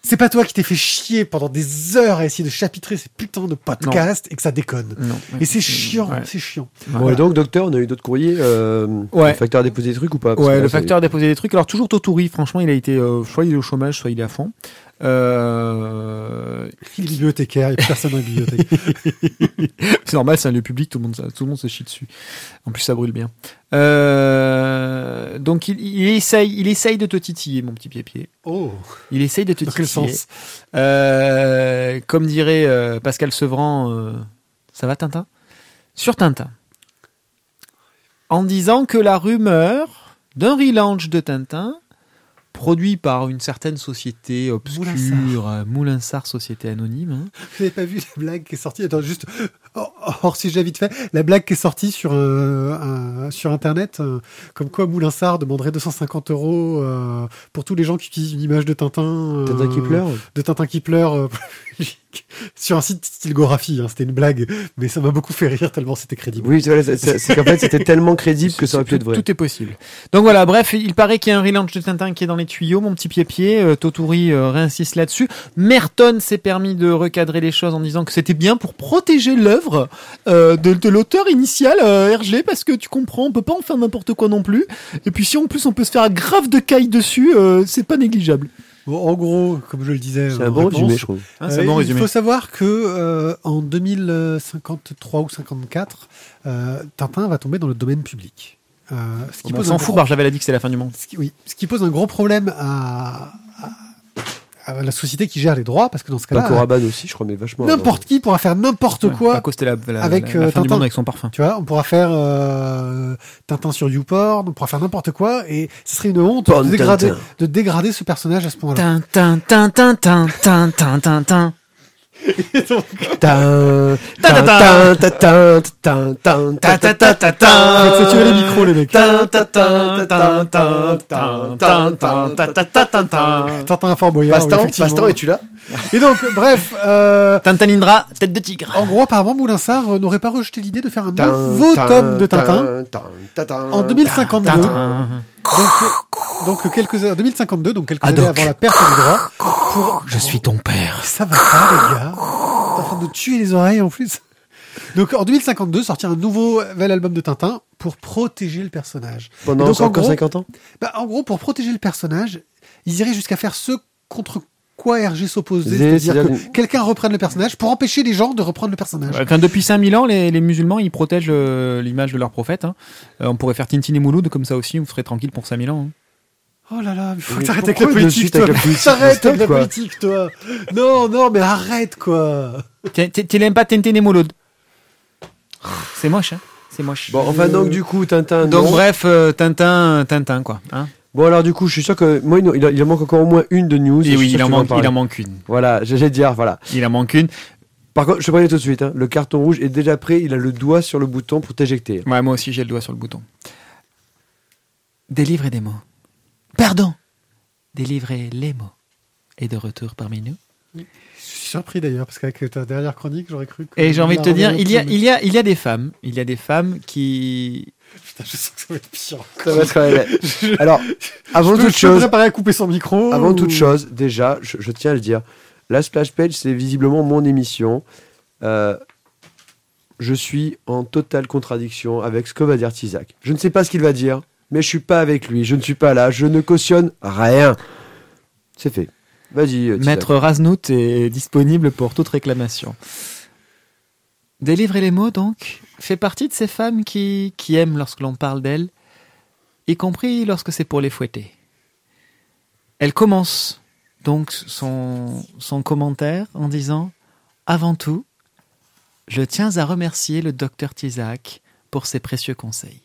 c'est pas toi qui t'es fait chier pendant des heures à essayer de chapitrer ces putains de podcasts et que ça déconne. Non. Et c'est chiant, Ouais. c'est chiant. Bon, et donc, docteur, on a eu d'autres courriers. Euh, Ouais. Le facteur a déposé des trucs ou pas? Parce Ouais, là, le facteur a déposé des trucs. Alors toujours Totori, franchement, il a été, euh, soit il est au chômage, soit il est à fond. Euh, Il est bibliothécaire, il y a plus personne dans la bibliothèque. *laughs* c'est normal, c'est un lieu public, tout le monde, tout le monde se chie dessus. En plus, ça brûle bien. Euh, donc il, il essaye, il essaye de te titiller, mon petit pied-pied. Oh, Il essaye de te dans quel titiller. sens Euh, comme dirait euh, Pascal Sevran, euh, ça va Tintin? Sur Tintin. En disant que la rumeur d'un relaunch de Tintin, produit par une certaine société obscure, Moulinsart. Société Anonyme, hein. *laughs* Vous n'avez pas vu la blague qui est sortie? Attends, juste hors, hors sujet vite fait. La blague qui est sortie sur, euh, un- sur Internet, euh, comme quoi Moulinsart demanderait 250 euros euh, pour tous les gens qui utilisent une image de Tintin. euh, Tintin qui pleure? De Tintin qui pleure euh, *laughs* sur un site stylgographie. hein, c'était une blague, mais ça m'a beaucoup fait rire tellement c'était crédible. Oui, c'est qu'en fait, c'était tellement crédible que ça aurait pu être vrai. tout est possible. Donc voilà, bref, il paraît qu'il y a un relaunch de Tintin qui est dans les tuyaux, mon petit pied-pied. Euh, Totori euh, réinsiste là-dessus. Merton s'est permis de recadrer les choses en disant que c'était bien pour protéger l'œuvre euh, de, de l'auteur initial, euh, Hergé, parce que tu comprends, on peut pas en faire n'importe quoi non plus. Et puis si en plus on peut se faire grave de caille dessus, euh, c'est pas négligeable. Bon, en gros, comme je le disais, C'est un bon réponse, résumé, je trouve. Hein, c'est Euh, un bon il résumé. faut savoir que euh, en 2053 ou 54, euh, Tintin va tomber dans le domaine public. Euh, ce qui on pose s'en un fout, gros- Barjavel a dit que c'est la fin du monde. ce qui, oui, ce qui pose un gros problème à, à, à la société qui gère les droits, parce que dans ce cas-là, Paco Rabanne aussi, je crois, mais vachement. n'importe qui pourra faire n'importe Ouais, quoi. Paco, c'était la, la, avec, la- la euh, fin du Tintin. monde avec son parfum. Tu vois, on pourra faire euh, Tintin sur YouPorn, on pourra faire n'importe quoi, et ce serait une honte de dégrader, Tintin. de dégrader ce personnage à ce point-là. Tin, tin, tin, tin, tin, Tuer les micros, les mecs. Tintin Fort Boyard. Es-tu là Et donc, bref. Tintanindra, tête de tigre. En gros, apparemment, Moulinsart n'aurait pas rejeté l'idée de faire un nouveau tome de Tintin en 2052. Donc, donc quelques en 2052, donc quelques Ah, années avant la perte du droit. Pour... Je suis ton père. Ça va pas, les gars. T'es en train de tuer les oreilles en plus. Donc en 2052, sortir un nouveau nouvel album de Tintin pour protéger le personnage. Pendant donc, en encore gros- 50 ans Bah, en gros, pour protéger le personnage, ils iraient jusqu'à faire ce contre pourquoi RG s'opposait, C'est- c'est-à-dire que quelqu'un reprenne le personnage pour empêcher les gens de reprendre le personnage. Enfin, depuis 5000 ans, les, les musulmans, ils protègent euh, l'image de leur prophète. hein. Euh, on pourrait faire Tintin et Mouloud comme ça aussi, vous serez tranquille pour 5000 ans. hein. Oh là là, il faut Mais que t'arrêtes avec la politique, toi. avec la politique T'arrêtes avec la politique, toi. Non, non, mais arrête, quoi. Tu- n'aimes pas Tintin et Mouloud C'est moche, hein C'est moche. Bon, enfin, donc, du coup, Tintin. Donc non. bref, euh, Tintin, Tintin quoi. Hein Bon, alors, du coup, je suis sûr que moi, il, il, il en manque encore au moins une de news. et oui, il en, manque, parler. il en manque une. Voilà, j'allais dire, voilà. Il en manque une. Par contre, je te préviens tout de suite, hein, le carton rouge est déjà prêt, il a le doigt sur le bouton pour t'éjecter. Ouais, moi aussi j'ai le doigt sur le bouton. Délivrer des mots. Pardon. Délivrer les mots. Et de retour parmi nous. Je suis surpris d'ailleurs, parce qu'avec ta dernière chronique, j'aurais cru que. Et j'ai envie de te dire, il y a, il y a, il y a des femmes, il y a des femmes qui. Putain, je sens que ça va être pire. Ça va être- ouais. *laughs* Alors, avant je, toute je peux chose, préparer à couper son micro. avant ou- toute chose, déjà, je, je tiens à le dire, la splash page, c'est visiblement mon émission. Euh, je suis en totale contradiction avec ce que va dire Tizak. Je ne sais pas ce qu'il va dire, mais je suis pas avec lui. Je ne suis pas là. Je ne cautionne rien. C'est fait. Vas-y, euh, Tizak. Maître Raznout est disponible pour toute réclamation. Délivrer les mots, donc, fait partie de ces femmes qui, qui aiment lorsque l'on parle d'elles, y compris lorsque c'est pour les fouetter. Elle commence donc son, son commentaire en disant Avant tout, je tiens à remercier le docteur Tizak pour ses précieux conseils.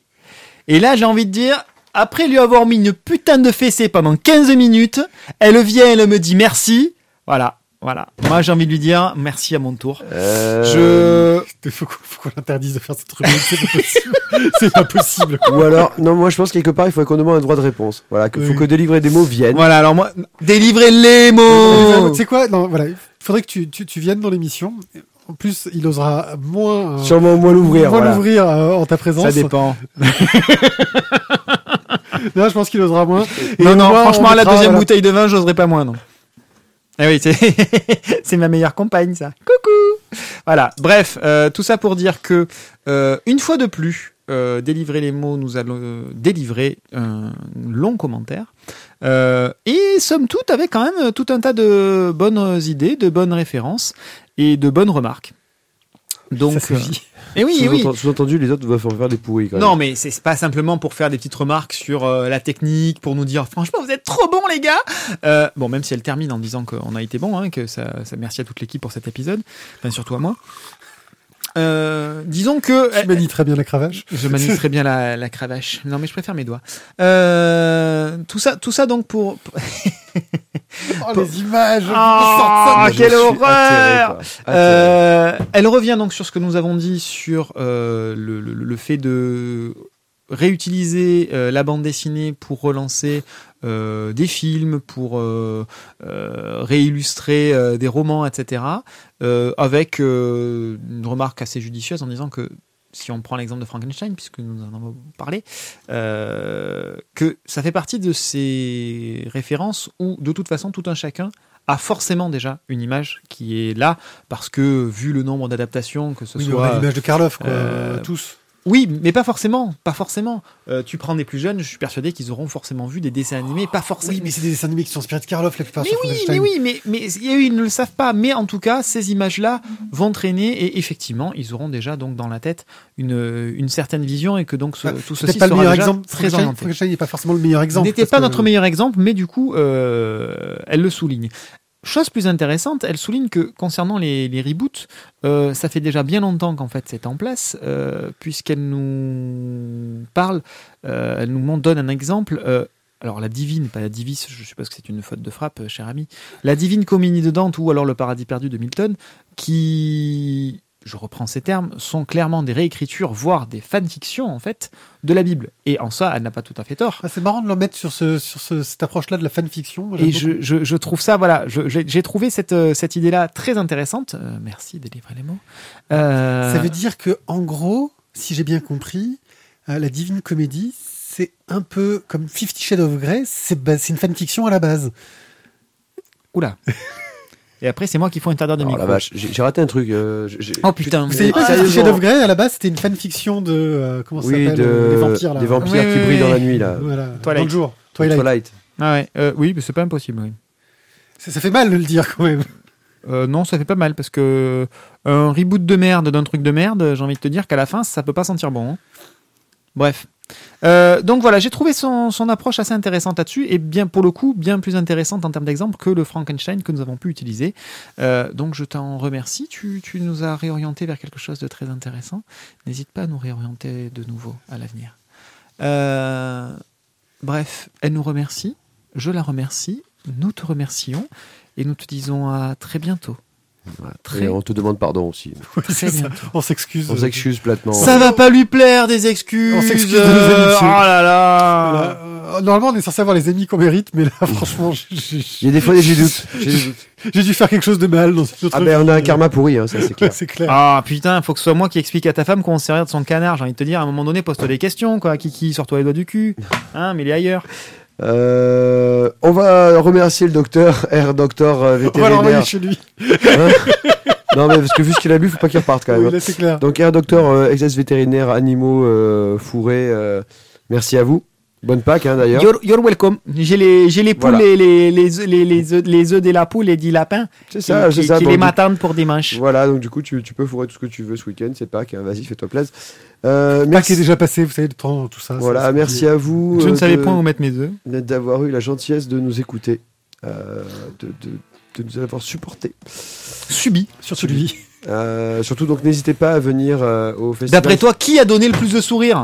Et là, j'ai envie de dire, après lui avoir mis une putain de fessée pendant 15 minutes, elle vient, elle me dit merci. Voilà, voilà. Moi, j'ai envie de lui dire merci à mon tour. Euh, Je. *laughs* Il faut qu'on l'interdise de faire cette rubrique, c'est pas possible. *laughs* c'est pas possible. Ou alors, non, moi je pense quelque part il faudrait qu'on demande un droit de réponse. Voilà, qu'il faut que délivrer des mots viennent. Voilà, alors moi, délivrer les mots Tu sais quoi? Non, voilà. Il faudrait que tu, tu, tu viennes dans l'émission. En plus, il osera moins. euh, Sûrement moins l'ouvrir. moins Voilà. l'ouvrir euh, en ta présence. Ça dépend. *laughs* Là, je pense qu'il osera moins. Et non, non, moi, franchement, la mettra, deuxième voilà. bouteille de vin, j'oserais pas moins, non. Ah oui, *laughs* c'est ma meilleure compagne, ça. Coucou Voilà, bref, euh, tout ça pour dire que, euh, une fois de plus, euh, délivrer les mots, nous allons délivrer un long commentaire. Et somme toute, avec quand même tout un tas de bonnes idées, de bonnes références et de bonnes remarques. Donc, Ça suffit. Et oui. Sous-entendu, les autres doivent en faire des pourris quand même. Non, mais c'est c'est pas simplement pour faire des petites remarques sur euh, la technique, pour nous dire franchement vous êtes trop bons les gars. Euh, bon, même si elle termine en disant qu'on a été bon, hein, que ça, ça merci à toute l'équipe pour cet épisode, enfin surtout à moi. Euh, disons que Tu manies très bien la cravache. je manie très bien la, la cravache. Non, mais je préfère mes doigts. Euh, tout ça, tout ça donc pour. *laughs* Oh, les images. Ah, Moi, je quelle horreur atterré, quoi. Atterré. Euh, elle revient donc sur ce que nous avons dit sur euh, le, le- le fait de réutiliser euh, la bande dessinée pour relancer euh, des films, pour euh, euh, réillustrer euh, des romans, etc. euh, avec euh, une remarque assez judicieuse en disant que si on prend l'exemple de Frankenstein, puisque nous en avons parlé, euh, que ça fait partie de ces références où, de toute façon, tout un chacun a forcément déjà une image qui est là, parce que, vu le nombre d'adaptations, que ce Oui, soit... l'image de Karloff, quoi. euh, tous. Oui, mais pas forcément, pas forcément. Euh, tu prends des plus jeunes, je suis persuadé qu'ils auront forcément vu des dessins animés, pas forcément. Oui, mais c'est des dessins animés qui sont inspirés de Karloff, la plupart Mais oui, mais oui, mais, mais eux, ils ne le savent pas. Mais en tout cas, ces images-là vont traîner et effectivement, ils auront déjà donc dans la tête une, une certaine vision et que donc ce- Enfin, tout ceci pas le sera meilleur déjà exemple. très Frankenstein, n'est pas forcément le meilleur exemple. N'était pas que- notre meilleur exemple, mais du coup, euh, elle le souligne. Chose plus intéressante, elle souligne que concernant les, reboots, euh, ça fait déjà bien longtemps qu'en fait c'est en place, euh, puisqu'elle nous parle, euh, elle nous donne un exemple. alors la divine, pas la divise, je suppose que c'est une faute de frappe, cher ami. La divine comédie de Dante ou alors le paradis perdu de Milton, qui, je reprends ces termes, sont clairement des réécritures, voire des fanfictions en fait, de la Bible. Et en ça, elle n'a pas tout à fait tort. Ah, c'est marrant de le mettre sur, ce, sur ce- cette approche-là de la fanfiction. Et je, je, je trouve ça, voilà, j'ai trouvé cette, euh, cette idée-là très intéressante. Euh, merci de délivrer les mots. Euh, Ça veut dire que, en gros, si j'ai bien compris, euh, la Divine Comédie, c'est un peu comme Fifty Shades of Grey, c'est une fanfiction à la base. Oula. *laughs* Et après, c'est moi qui fais des Oh micros. la vache, j'ai j'ai raté un truc. euh, Oh putain. Vous savez pas, Ah, sérieusement. of Grey, à la base, c'était une fanfiction de. euh, comment ça Oui, s'appelle de... euh, Des vampires, là. des vampires Oui, qui oui, brillent oui. dans la nuit là. Voilà, Twilight. dans le jour. Twilight. Twilight. Ah ouais, euh, oui, mais c'est pas impossible. Oui. Ça, ça fait mal de le dire quand même. Euh, non, ça fait pas mal parce que un reboot de merde d'un truc de merde, j'ai envie de te dire qu'à la fin, ça peut pas sentir bon. hein. Bref. Euh, donc voilà, j'ai trouvé son, approche assez intéressante là-dessus et bien pour le coup bien plus intéressante en termes d'exemple que le Frankenstein que nous avons pu utiliser. Euh, donc je t'en remercie. Tu, tu nous as réorienté vers quelque chose de très intéressant. N'hésite pas à nous réorienter de nouveau à l'avenir. Euh, bref, elle nous remercie. Je la remercie. Nous te remercions et nous te disons à très bientôt. Voilà. Très- Et on te demande pardon aussi. *laughs* On s'excuse. On s'excuse platement. Ça va pas lui plaire des excuses. On s'excuse euh. Oh là là. Voilà. Euh, Normalement, on est censé avoir les amis qu'on mérite, mais là, *laughs* franchement, j'ai- Il y a des fois des j'ai doutes. J'ai des doutes. j'ai dû faire quelque chose de mal dans cette autre Ah ben on a un karma pourri, hein, ça *laughs* c'est clair. Ah putain, faut que ce soit moi qui explique à ta femme comment se servir de son canard. J'ai envie de te dire, à un moment donné, pose-toi des questions, quoi. Kiki, sors-toi les doigts du cul. Hein, mais il est ailleurs. Euh, on va remercier le docteur, *laughs* Air Docteur euh, on va l'envoyer vétérinaire. chez lui. Hein non mais parce que vu ce qu'il a bu, faut pas qu'il reparte quand même. Oui, hein. là, clair. Donc Air Docteur, euh, vétérinaire, animaux euh, fourrés. euh, merci à vous. Bonne Pâques hein, d'ailleurs. You're, you're welcome. J'ai les, j'ai les poules, Voilà. les, les, les, œufs- les, les, œufs, les œufs de la poule et du lapin. C'est ça, c'est ça. qui Bon, les m'attendent pour dimanche. Voilà, donc du coup tu, tu peux fourrer tout ce que tu veux ce week-end, c'est Pâques. hein. Vas-y, fais-toi plaisir. Euh, merci. est déjà passé, vous savez, le temps, tout ça. Voilà, ça, merci à vous. Je ne euh, savais de- point où mettre mes œufs. d'avoir eu la gentillesse de nous écouter, euh, de, de- de nous avoir supportés. Subi. Surtout lui. Euh, surtout, donc, n'hésitez pas à venir euh, au festival. D'après toi, qui a donné le plus de sourires?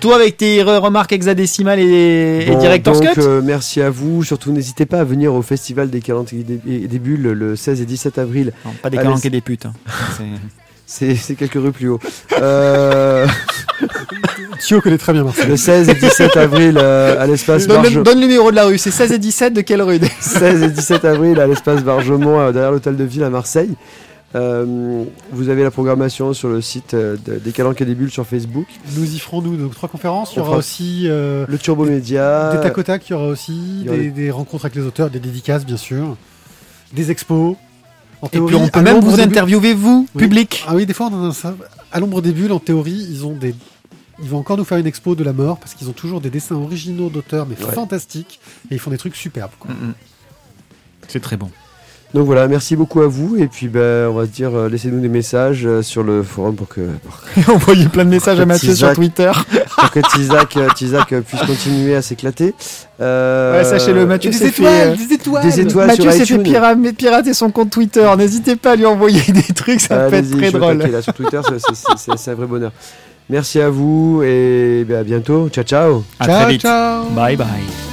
Toi avec tes re- remarques hexadécimales et, et Bon, Director's donc, Cut euh, merci à vous. Surtout, n'hésitez pas à venir au festival des calanques et des, et bulles le 16 et 17 avril. Non, pas des calanques et des putes. hein. *laughs* C'est- quelques rues plus haut. Euh, *laughs* Thio connaît très bien Marcel. le 16 et 17 avril euh, à l'espace Donne, Barge... donne le numéro de la rue, c'est 16 et 17 de quelle rue? *laughs* 16 et 17 avril à l'espace Bargemont euh, derrière l'hôtel de ville à Marseille. Euh, vous avez la programmation sur le site euh, de- des calanques et des bulles sur Facebook. Nous y ferons, nous, donc trois conférences. Il y aura aussi euh, Le Turbo Média. des tac au tac, il y aura aussi il y aura des, des- des rencontres avec les auteurs, des dédicaces, bien sûr, des expos. En Et théorie, puis on peut à même l'ombre vous des bulles- interviewer, vous, Oui. public. Ah oui, des fois on en a ça. À l'ombre des bulles, en théorie, ils ont des. Ils vont encore nous faire une expo de la mort parce qu'ils ont toujours des dessins originaux d'auteurs, mais Ouais. fantastiques, et ils font des trucs superbes. quoi. C'est très bon. Donc voilà, merci beaucoup à vous. Et puis ben, on va se dire, euh, laissez-nous des messages euh, sur le forum pour que, pour, *laughs* Envoyez plein de messages à Mathieu sur. Twitter. *laughs* pour que Tizak, euh, Tizak, puisse continuer à s'éclater. Euh, Ouais, sachez-le, Mathieu des s'est fait, étoiles, euh, des étoiles. des étoiles Mathieu sur s'est fait iTunes. pira- pirater son compte Twitter. N'hésitez pas à lui envoyer *laughs* des trucs, ça peut être très je suis au drôle. là, sur Twitter, c'est- un vrai bonheur. Merci à vous et ben, à bientôt. Ciao, ciao. À Ciao, très vite. ciao. Bye bye.